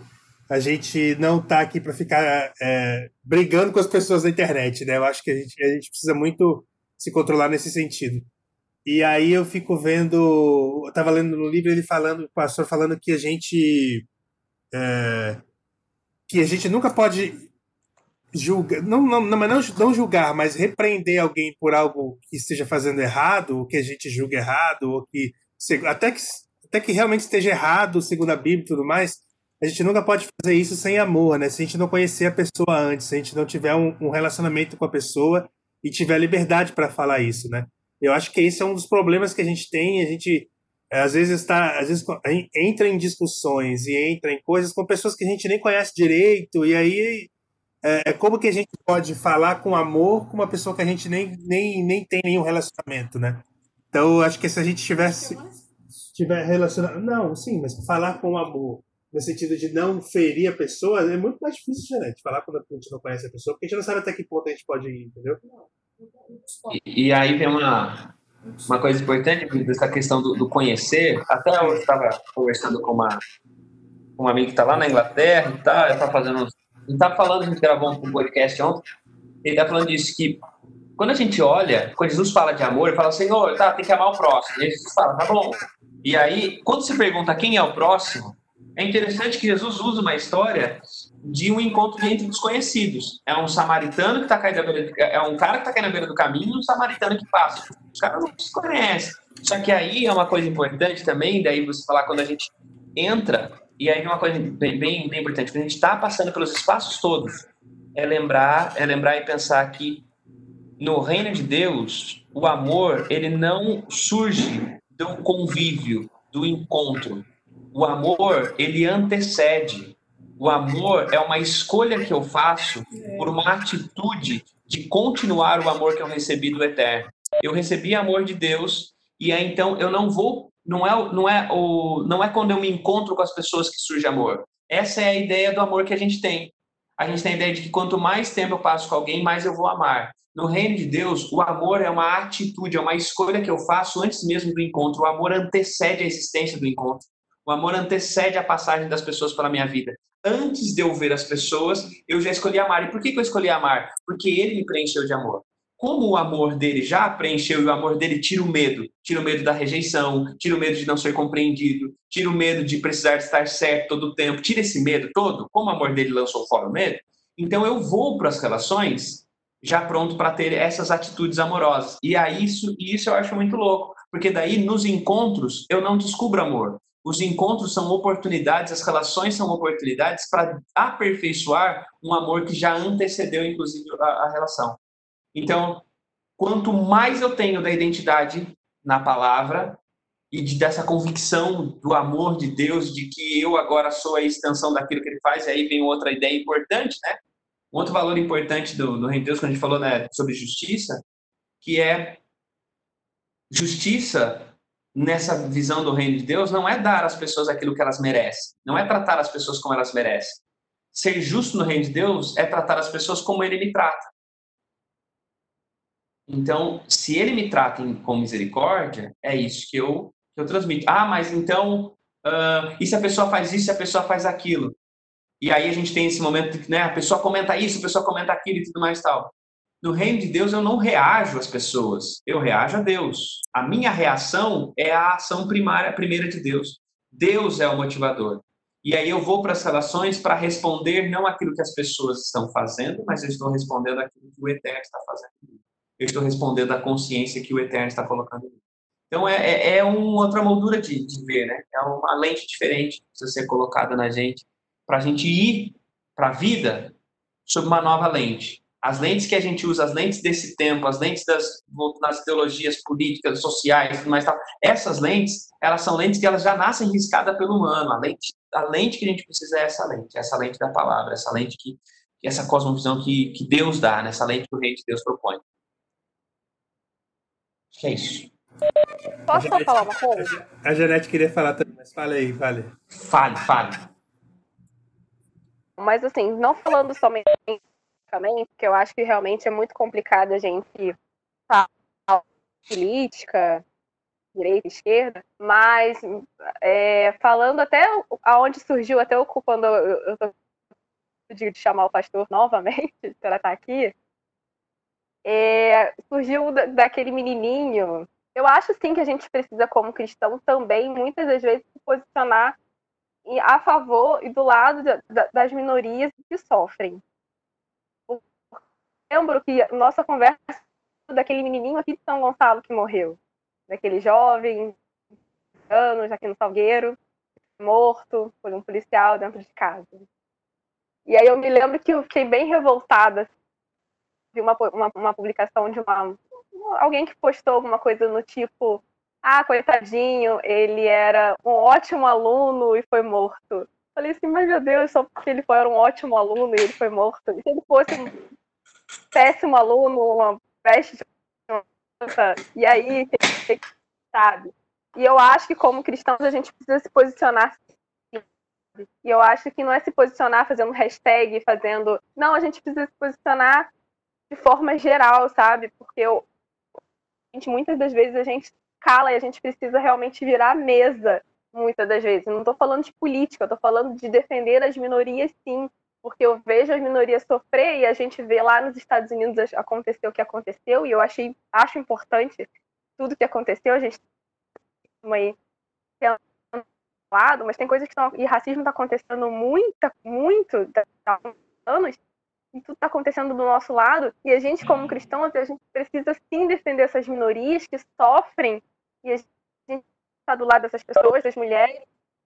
a gente não tá aqui para ficar é, brigando com as pessoas da internet, né? Eu acho que a gente, a gente precisa muito se controlar nesse sentido. E aí eu fico vendo, eu tava lendo no livro ele falando, o pastor falando que a gente é, que a gente nunca pode julgar, não, não, não, não, julgar, mas repreender alguém por algo que esteja fazendo errado, ou que a gente julga errado, ou que até que até que realmente esteja errado, segundo a Bíblia e tudo mais, a gente nunca pode fazer isso sem amor, né? Se a gente não conhecer a pessoa antes, se a gente não tiver um, um relacionamento com a pessoa e tiver liberdade para falar isso, né? Eu acho que esse é um dos problemas que a gente tem. A gente é, às vezes está, às vezes entra em discussões e entra em coisas com pessoas que a gente nem conhece direito e aí é, é, como que a gente pode falar com amor com uma pessoa que a gente nem, nem, nem tem nenhum relacionamento, né? Então, acho que se a gente tivesse tiver relacionado, não, sim, mas falar com amor no sentido de não ferir a pessoa é muito mais difícil, né? De falar quando a gente não conhece a pessoa, porque a gente não sabe até que ponto a gente pode ir, entendeu? E, e aí vem uma uma coisa importante dessa questão do, do conhecer. Até eu estava conversando com uma com uma amiga que está lá na Inglaterra e tal, ela está fazendo uns estava falando, a gente gravou um podcast ontem, ele está falando disso, que quando a gente olha, quando Jesus fala de amor, ele fala, Senhor, tá, tem que amar o próximo. E Jesus fala, tá bom. E aí, quando se pergunta quem é o próximo, é interessante que Jesus usa uma história de um encontro entre desconhecidos. É um samaritano que está caindo na beira do, é um cara que está caindo na beira do caminho e um samaritano que passa. Os caras não se conhecem. Só que aí é uma coisa importante também, daí você falar quando a gente entra, e aí é uma coisa bem, bem, bem importante, quando a gente está passando pelos espaços todos, é lembrar, é lembrar e pensar que no reino de Deus, o amor, ele não surge do convívio, do encontro. O amor, ele antecede. O amor é uma escolha que eu faço por uma atitude de continuar o amor que eu recebi do eterno. Eu recebi amor de Deus e aí então eu não vou, não é, não é o, não é quando eu me encontro com as pessoas que surge amor. Essa é a ideia do amor que a gente tem. A gente tem a ideia de que quanto mais tempo eu passo com alguém, mais eu vou amar. No reino de Deus, o amor é uma atitude, é uma escolha que eu faço antes mesmo do encontro. O amor antecede a existência do encontro. O amor antecede a passagem das pessoas pela minha vida. Antes de eu ver as pessoas, eu já escolhi amar. E por que, eu escolhi amar? Porque ele me preencheu de amor. Como o amor dele já preencheu e o amor dele tira o medo, tira o medo da rejeição, tira o medo de não ser compreendido, tira o medo de precisar estar certo todo o tempo, tira esse medo todo, como o amor dele lançou fora o medo, então eu vou para as relações já pronto para ter essas atitudes amorosas. E aí isso, isso eu acho muito louco, porque daí nos encontros eu não descubro amor, os encontros são oportunidades, as relações são oportunidades para aperfeiçoar um amor que já antecedeu, inclusive, a, a relação. Então, quanto mais eu tenho da identidade na palavra e de, dessa convicção do amor de Deus, de que eu agora sou a extensão daquilo que ele faz, e aí vem outra ideia importante, né? Um outro valor importante do, do Reino de Deus, quando a gente falou né, sobre justiça, que é justiça nessa visão do reino de Deus não é dar às pessoas aquilo que elas merecem, não é tratar as pessoas como elas merecem. Ser justo no reino de Deus é tratar as pessoas como ele me trata. Então, se ele me trata com misericórdia, é isso que eu, que eu transmito. Ah, mas então, uh, e se a pessoa faz isso, se a pessoa faz aquilo? E aí a gente tem esse momento que né, a pessoa comenta isso, a pessoa comenta aquilo e tudo mais tal. No reino de Deus eu não reajo às pessoas, eu reajo a Deus. A minha reação é a ação primária, primeira de Deus. Deus é o motivador. E aí eu vou para as relações para responder não aquilo que as pessoas estão fazendo, mas eu estou respondendo aquilo que o Eterno está fazendo. Eu estou respondendo à consciência que o Eterno está colocando. Então é, é, é uma outra moldura de, de ver, né? É uma lente diferente que precisa ser colocada na gente para a gente ir para a vida sob uma nova lente as lentes que a gente usa, as lentes desse tempo, as lentes das, das teologias políticas, sociais, mais tal, essas lentes, elas são lentes que elas já nascem riscadas pelo humano. A lente, a lente que a gente precisa é essa lente, essa lente da palavra, essa lente que, essa cosmovisão que, que Deus dá, nessa né? lente que o reino de Deus propõe. Acho que é isso. Posso só falar uma coisa? A Janete queria falar também, mas fale aí, fale. Fale, fale. Mas assim, não falando somente também, porque eu acho que realmente é muito complicado a gente falar política, direita, esquerda, mas é, falando até aonde surgiu, até ocupando, eu estou de chamar o pastor novamente <laughs> para estar aqui, é, surgiu daquele menininho. Eu acho sim que a gente precisa, como cristão, também, muitas das vezes, se posicionar a favor e do lado das minorias que sofrem lembro que nossa conversa daquele menininho aqui de São Gonçalo que morreu, daquele jovem, anos aqui no Salgueiro, morto por um policial dentro de casa. E aí eu me lembro que eu fiquei bem revoltada de uma, uma, uma publicação de uma alguém que postou alguma coisa no tipo ah, coitadinho, ele era um ótimo aluno e foi morto. Falei assim, mas meu Deus, só porque ele foi um ótimo aluno e ele foi morto. E se ele fosse péssimo aluno, uma peste e aí, sabe? E eu acho que como cristãos a gente precisa se posicionar e eu acho que não é se posicionar fazendo hashtag, fazendo. Não, a gente precisa se posicionar de forma geral, sabe? Porque eu, gente, muitas das vezes a gente cala e a gente precisa realmente virar a mesa, muitas das vezes. não estou falando de política, eu estou falando de defender as minorias, sim. Porque eu vejo as minorias sofrer e a gente vê lá nos Estados Unidos acontecer o que aconteceu e eu achei acho importante tudo que aconteceu a gente aí lado mas tem coisas que estão e racismo está acontecendo muita muito há anos e tudo está acontecendo do nosso lado e a gente como cristãos a gente precisa sim defender essas minorias que sofrem e a gente está do lado dessas pessoas das mulheres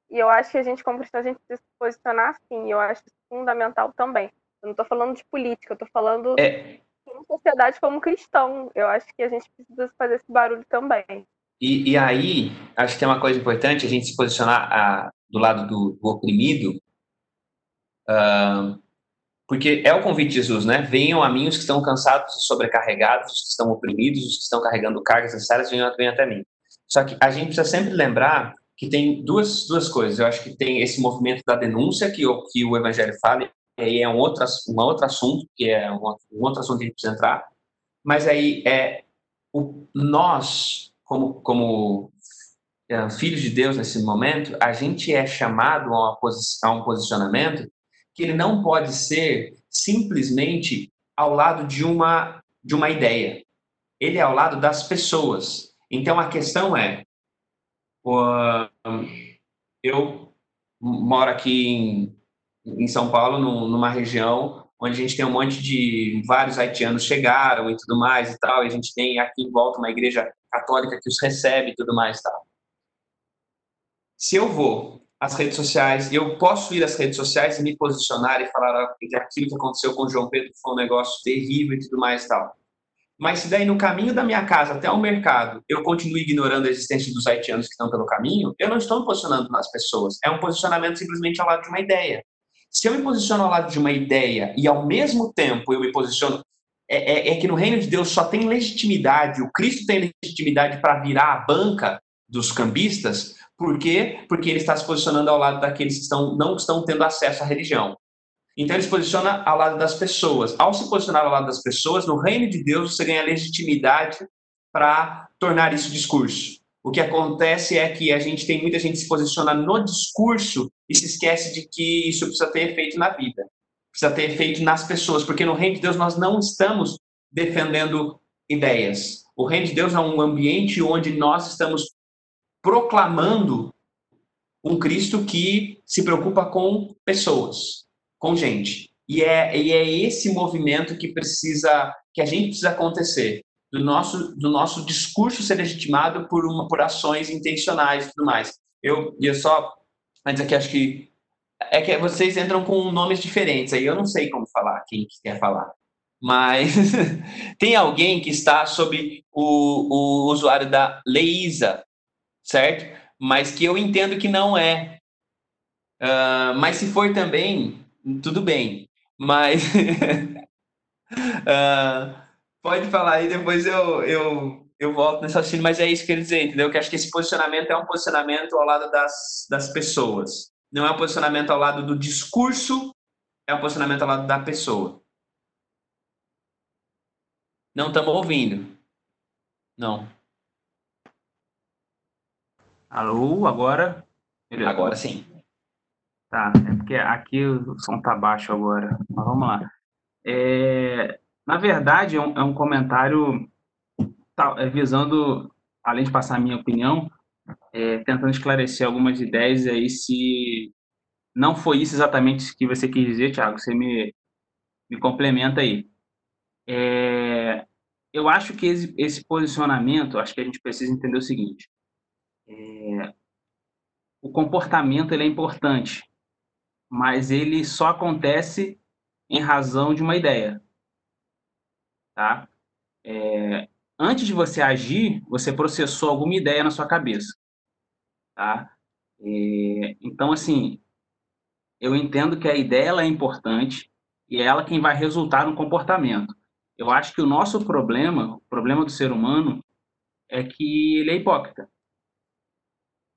e eu acho que a gente, como cristão, a gente precisa se posicionar assim. Eu acho fundamental também. Eu não estou falando de política, eu estou falando É, como sociedade, como cristão. Eu acho que a gente precisa fazer esse barulho também. E, e aí, acho que tem uma coisa importante, a gente se posicionar ah, do lado do, do oprimido, ah, porque é o convite de Jesus, né? Venham a mim os que estão cansados e sobrecarregados, os que estão oprimidos, os que estão carregando cargas necessárias, venham, venham até mim. Só que a gente precisa sempre lembrar que tem duas, duas coisas. Eu acho que tem esse movimento da denúncia que o, que o Evangelho fala, e aí é um outro, um outro assunto, que é um, um outro assunto que a gente precisa entrar, mas aí é o, nós, como, como é, filhos de Deus nesse momento, a gente é chamado a, uma a um posicionamento que ele não pode ser simplesmente ao lado de uma, de uma ideia. Ele é ao lado das pessoas. Então a questão é, eu moro aqui em, em São Paulo, numa região onde a gente tem um monte de vários haitianos chegaram e tudo mais e tal, e a gente tem aqui em volta uma igreja católica que os recebe e tudo mais e tal. Se eu vou às redes sociais, eu posso ir às redes sociais e me posicionar e falar que aquilo que aconteceu com o João Pedro foi um negócio terrível e tudo mais e tal. Mas se daí no caminho da minha casa até o mercado eu continuo ignorando a existência dos haitianos que estão pelo caminho, eu não estou me posicionando nas pessoas. É um posicionamento simplesmente ao lado de uma ideia. Se eu me posiciono ao lado de uma ideia e ao mesmo tempo eu me posiciono. É, é, é que no reino de Deus só tem legitimidade, o Cristo tem legitimidade para virar a banca dos cambistas, por quê? Porque ele está se posicionando ao lado daqueles que estão, não estão tendo acesso à religião. Então ele se posiciona ao lado das pessoas. Ao se posicionar ao lado das pessoas, no reino de Deus você ganha legitimidade para tornar isso discurso. O que acontece é que a gente tem muita gente se posiciona no discurso e se esquece de que isso precisa ter efeito na vida. Precisa ter efeito nas pessoas, porque no reino de Deus nós não estamos defendendo ideias. O reino de Deus é um ambiente onde nós estamos proclamando um Cristo que se preocupa com pessoas com gente. E é, e é esse movimento que precisa, que a gente precisa acontecer, do nosso, do nosso discurso ser legitimado por, uma, por ações intencionais e tudo mais. Eu ia só, antes aqui, acho que é que vocês entram com nomes diferentes, aí eu não sei como falar, quem quer falar. Mas <laughs> tem alguém que está sob o, o usuário da Leisa, certo? Mas que eu entendo que não é. Uh, mas se for também, tudo bem, mas uh, <laughs> pode falar aí, depois eu, eu, eu volto nesse assunto, mas é isso que ele dizer, entendeu? Que acho que esse posicionamento é um posicionamento ao lado das, das pessoas, não é um posicionamento ao lado do discurso, é um posicionamento ao lado da pessoa. Não estamos ouvindo. Não. Alô, agora? Agora sim. Tá, é porque aqui o som tá baixo agora, mas vamos lá. É, na verdade, é um, é um comentário tá, é, visando, além de passar a minha opinião, é, tentando esclarecer algumas ideias aí se não foi isso exatamente que você quis dizer, Thiago, você me, me complementa aí. É, eu acho que esse, esse, posicionamento, acho que a gente precisa entender o seguinte, é, o comportamento ele é importante, mas ele só acontece em razão de uma ideia. Tá? É, antes de você agir, você processou alguma ideia na sua cabeça. Tá? É, então, assim, eu entendo que a ideia é importante e é ela quem vai resultar no comportamento. Eu acho que o nosso problema, o problema do ser humano, é que ele é hipócrita.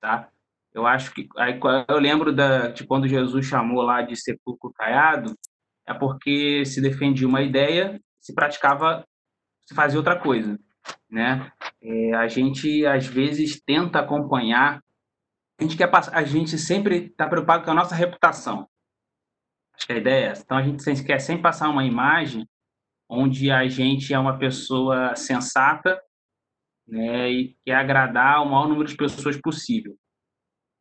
Tá? Eu acho que aí eu lembro da, de quando Jesus chamou lá de sepulcro caiado, é porque se defendia uma ideia, se praticava, se fazia outra coisa, né? É, a gente às vezes tenta acompanhar, a gente quer passar, a gente sempre está preocupado com a nossa reputação. que a ideia é essa. Então, a gente quer sempre passar uma imagem onde a gente é uma pessoa sensata né, e quer agradar o maior número de pessoas possível.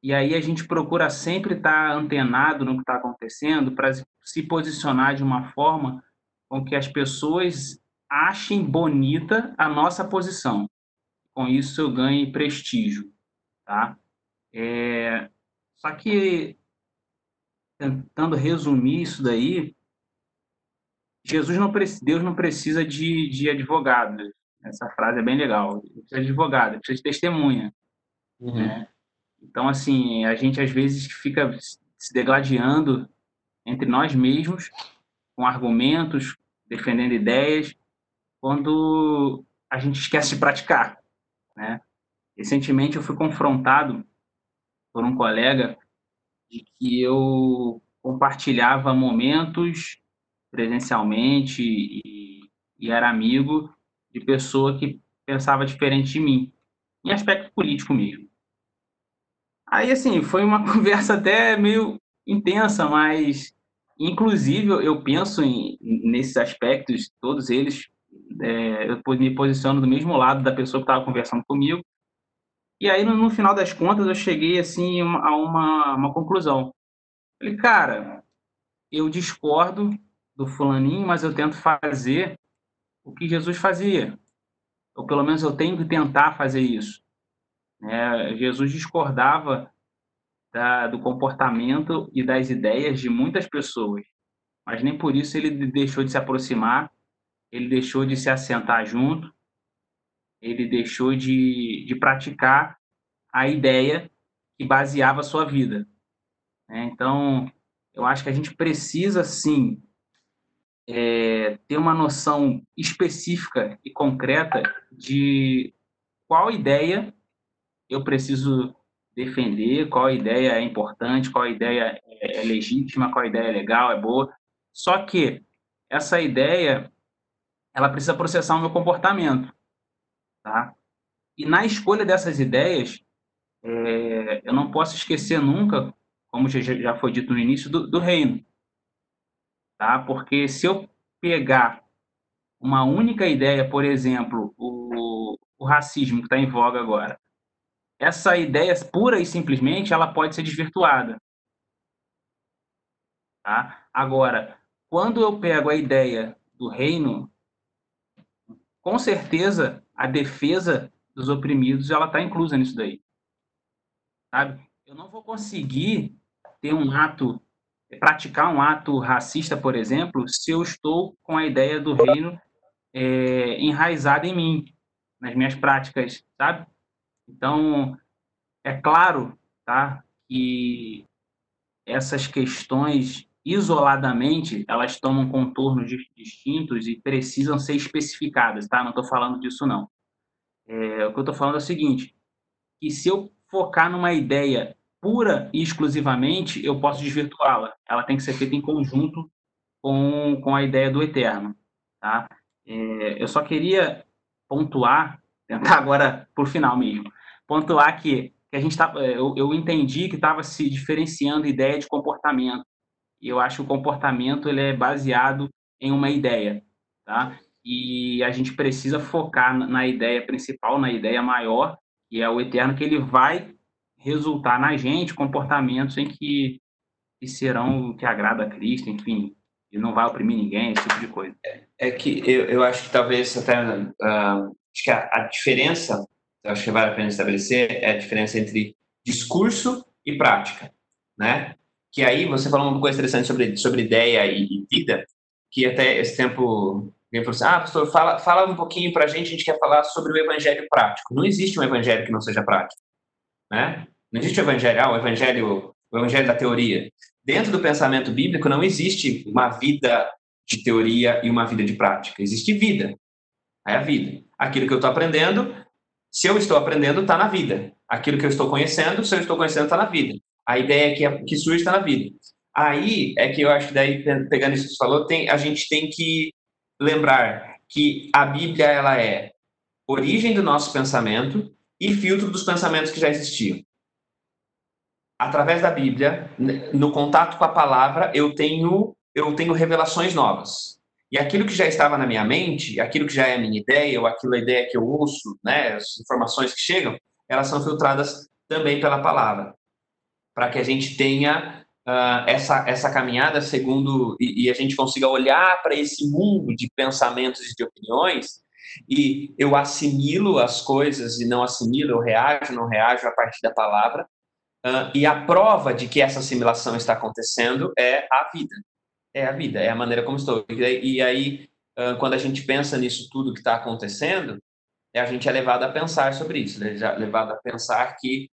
E aí a gente procura sempre estar antenado no que está acontecendo para se posicionar de uma forma com que as pessoas achem bonita a nossa posição. Com isso eu ganhe prestígio, tá? É... Só que tentando resumir isso daí, Jesus não Deus não precisa de, de advogado. Essa frase é bem legal. Ele precisa de advogado, precisa de testemunha. Uhum. Né? Então, assim, a gente às vezes fica se degladiando entre nós mesmos, com argumentos, defendendo ideias, quando a gente esquece de praticar, né? Recentemente eu fui confrontado por um colega de que eu compartilhava momentos presencialmente e, e era amigo de pessoa que pensava diferente de mim, em aspecto político mesmo. Aí, assim, foi uma <laughs> conversa até meio intensa, mas, inclusive, eu penso em, nesses aspectos, todos eles, é, eu me posiciono do mesmo lado da pessoa que estava conversando comigo. E aí, no, no, final das contas, eu cheguei, assim, a uma, uma conclusão. Falei, cara, eu discordo do fulaninho, mas eu tento fazer o que Jesus fazia. Ou pelo menos eu tenho que tentar fazer isso. É, Jesus discordava da, do comportamento e das ideias de muitas pessoas, mas nem por isso ele deixou de se aproximar, ele deixou de se assentar junto, ele deixou de, de praticar a ideia que baseava a sua vida. É, então, eu acho que a gente precisa, sim, é, ter uma noção específica e concreta de qual ideia eu preciso defender, qual ideia é importante, qual ideia é legítima, qual ideia é legal, é boa. Só que essa ideia, ela precisa processar o meu comportamento, tá? E na escolha dessas ideias, é, eu não posso esquecer nunca, como já foi dito no início, do, do reino, tá? Porque se eu pegar uma única ideia, por exemplo, o, o racismo que está em voga agora, essa ideia pura e simplesmente ela pode ser desvirtuada. Tá? Agora, quando eu pego a ideia do reino, com certeza a defesa dos oprimidos ela está inclusa nisso daí. Sabe? Eu não vou conseguir ter um ato, praticar um ato racista, por exemplo, se eu estou com a ideia do reino é, enraizada em mim, nas minhas práticas, sabe? Então, é claro tá, que essas questões, isoladamente, elas tomam contornos distintos e precisam ser especificadas, tá? Não estou falando disso, não. É, o que eu estou falando é o seguinte, que se eu focar numa ideia pura e exclusivamente, eu posso desvirtuá-la. Ela tem que ser feita em conjunto com, com a ideia do eterno, tá? É, eu só queria pontuar, tentar agora por final mesmo, pontuar que, que a gente tá, é, eu, eu entendi que estava se diferenciando ideia de comportamento. E eu acho que o comportamento ele é baseado em uma ideia, tá? E a gente precisa focar na ideia principal, na ideia maior, que é o eterno, que ele vai resultar na gente comportamentos em que, que serão que agrada a Cristo, enfim, e não vai oprimir ninguém, esse tipo de coisa. É, é que eu, eu acho que talvez até uh, acho que a, a diferença acho que vale a pena estabelecer é a diferença entre discurso e prática, né? Que aí você falou uma coisa interessante sobre, sobre ideia e, e vida, que até esse tempo alguém falou assim, ah, pastor, fala, fala um pouquinho para a gente, a gente quer falar sobre o evangelho prático. Não existe um evangelho que não seja prático, né? Não existe o evangelho, ah, o evangelho, o evangelho da teoria. Dentro do pensamento bíblico não existe uma vida de teoria e uma vida de prática. Existe vida. É a vida. Aquilo que eu estou aprendendo, se eu estou aprendendo, está na vida. Aquilo que eu estou conhecendo, se eu estou conhecendo, está na vida. A ideia que, é, que surge está na vida. Aí é que eu acho que daí, pegando isso que você falou, tem, a gente tem que lembrar que a Bíblia ela é origem do nosso pensamento e filtro dos pensamentos que já existiam. Através da Bíblia, no contato com a palavra, eu tenho eu tenho revelações novas. E aquilo que já estava na minha mente, aquilo que já é a minha ideia, ou aquilo a ideia que eu ouço, né, as informações que chegam, elas são filtradas também pela palavra, para que a gente tenha uh, essa, essa caminhada segundo e, e a gente consiga olhar para esse mundo de pensamentos e de opiniões e eu assimilo as coisas e não assimilo, eu reajo, não reajo a partir da palavra. Uh, e a prova de que essa assimilação está acontecendo é a vida é a vida, é a maneira como estou. E, aí, quando a gente pensa nisso tudo que está acontecendo, a gente é levado a pensar sobre isso, né? levado a pensar que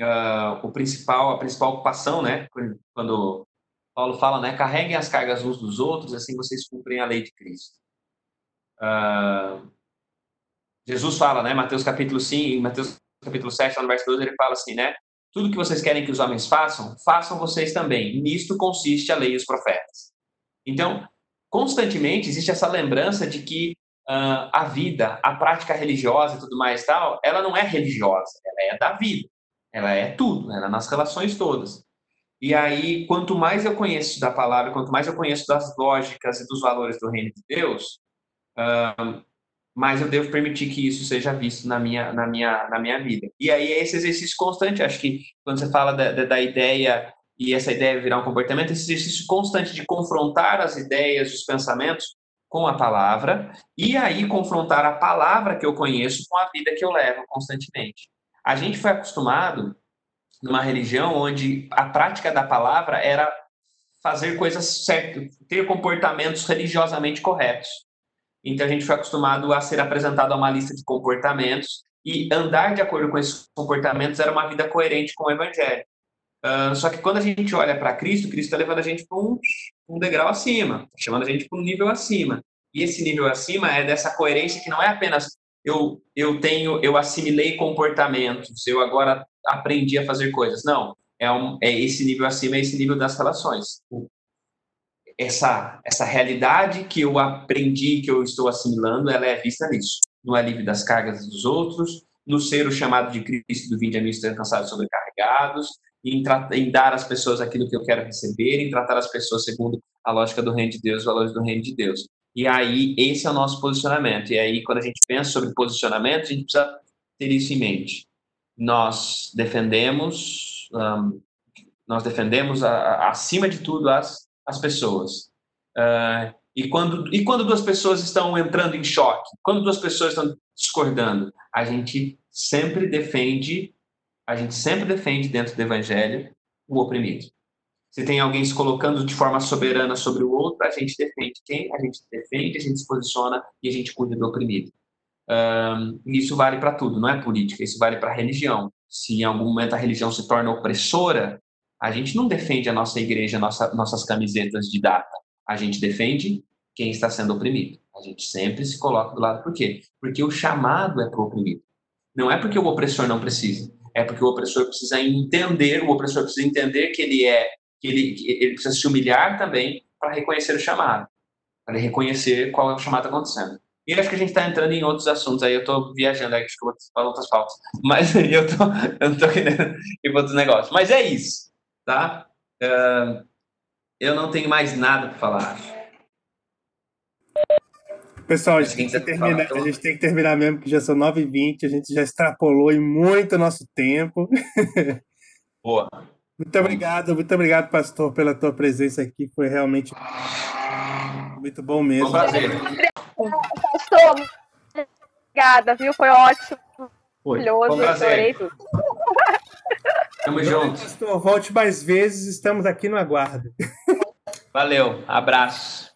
uh, o principal, a principal ocupação, né, quando Paulo fala, né, carreguem as cargas uns dos outros, assim vocês cumprem a lei de Cristo. Uh, Jesus fala, né, Mateus capítulo 5, Mateus capítulo 7, no verso 12, ele fala assim, né, tudo que vocês querem que os homens façam, façam vocês também. Nisto consiste a lei e os profetas. Então, constantemente existe essa lembrança de que uh, a vida, a prática religiosa e tudo mais tal, ela não é religiosa, ela é da vida, ela é tudo, ela é nas relações todas. E aí, quanto mais eu conheço da palavra, quanto mais eu conheço das lógicas e dos valores do reino de Deus, uh, mais eu devo permitir que isso seja visto na minha, na minha, na minha vida. E aí é esse exercício constante, acho que quando você fala da, da ideia e essa ideia virar um comportamento, esse exercício constante de confrontar as ideias, os pensamentos com a palavra, e aí confrontar a palavra que eu conheço com a vida que eu levo constantemente. A gente foi acostumado numa religião onde a prática da palavra era fazer coisas certas, ter comportamentos religiosamente corretos. Então a gente foi acostumado a ser apresentado a uma lista de comportamentos e andar de acordo com esses comportamentos era uma vida coerente com o evangelho. Uh, só que quando a gente olha para Cristo, Cristo está levando a gente para um, um, degrau acima, tá chamando a gente para um nível acima. E esse nível acima é dessa coerência que não é apenas eu, eu tenho, eu assimilei comportamentos, eu agora aprendi a fazer coisas. Não, é, um, é esse nível acima, é esse nível das relações. Essa, essa realidade que eu aprendi, que eu estou assimilando, ela é vista nisso. No alívio das cargas dos outros, no ser o chamado de Cristo do vinde a mim cansados sobrecarregados, em, em, dar às pessoas aquilo que eu quero receber, em tratar as pessoas segundo a lógica do reino de Deus, os valores do reino de Deus. E aí, esse é o nosso posicionamento. E aí, quando a gente pensa sobre posicionamento, a gente precisa ter isso em mente. Nós defendemos, um, nós defendemos, a, a, acima de tudo, as, as pessoas. Uh, e, quando, e quando duas pessoas estão entrando em choque, quando duas pessoas estão discordando, a gente sempre defende a gente sempre defende dentro do evangelho o oprimido. Se tem alguém se colocando de forma soberana sobre o outro, a gente defende quem? A gente defende, a gente se posiciona e a gente cuida do oprimido. Um, isso vale para tudo, não é política, isso vale para religião. Se em algum momento a religião se torna opressora, a gente não defende a nossa igreja, nossa, nossas camisetas de data. A gente defende quem está sendo oprimido. A gente sempre se coloca do lado. Por quê? Porque o chamado é para o oprimido. Não é porque o opressor não precisa é porque o opressor precisa entender, o opressor precisa entender que ele é, que ele, que ele precisa se humilhar também para reconhecer o chamado, para reconhecer qual é o chamado acontecendo. E acho que a gente está entrando em outros assuntos aí, eu estou viajando aí, acho que eu vou falar outras pautas, mas eu, tô, <laughs> eu não estou querendo ir para outros negócios. Mas é isso, tá? Uh, eu não tenho mais nada para falar. Pessoal, a gente, tem que terminar, a gente tem que terminar mesmo, que já são 9h20, a gente já extrapolou em muito nosso tempo. <laughs> Boa. Muito obrigado, muito obrigado, pastor, pela tua presença aqui. Foi realmente muito bom mesmo. Foi um prazer. Pastor, obrigada, viu? Foi ótimo. Foi. Foi um prazer. tudo. Tamo junto. Pastor, volte mais vezes, estamos aqui no aguardo. Valeu, abraço.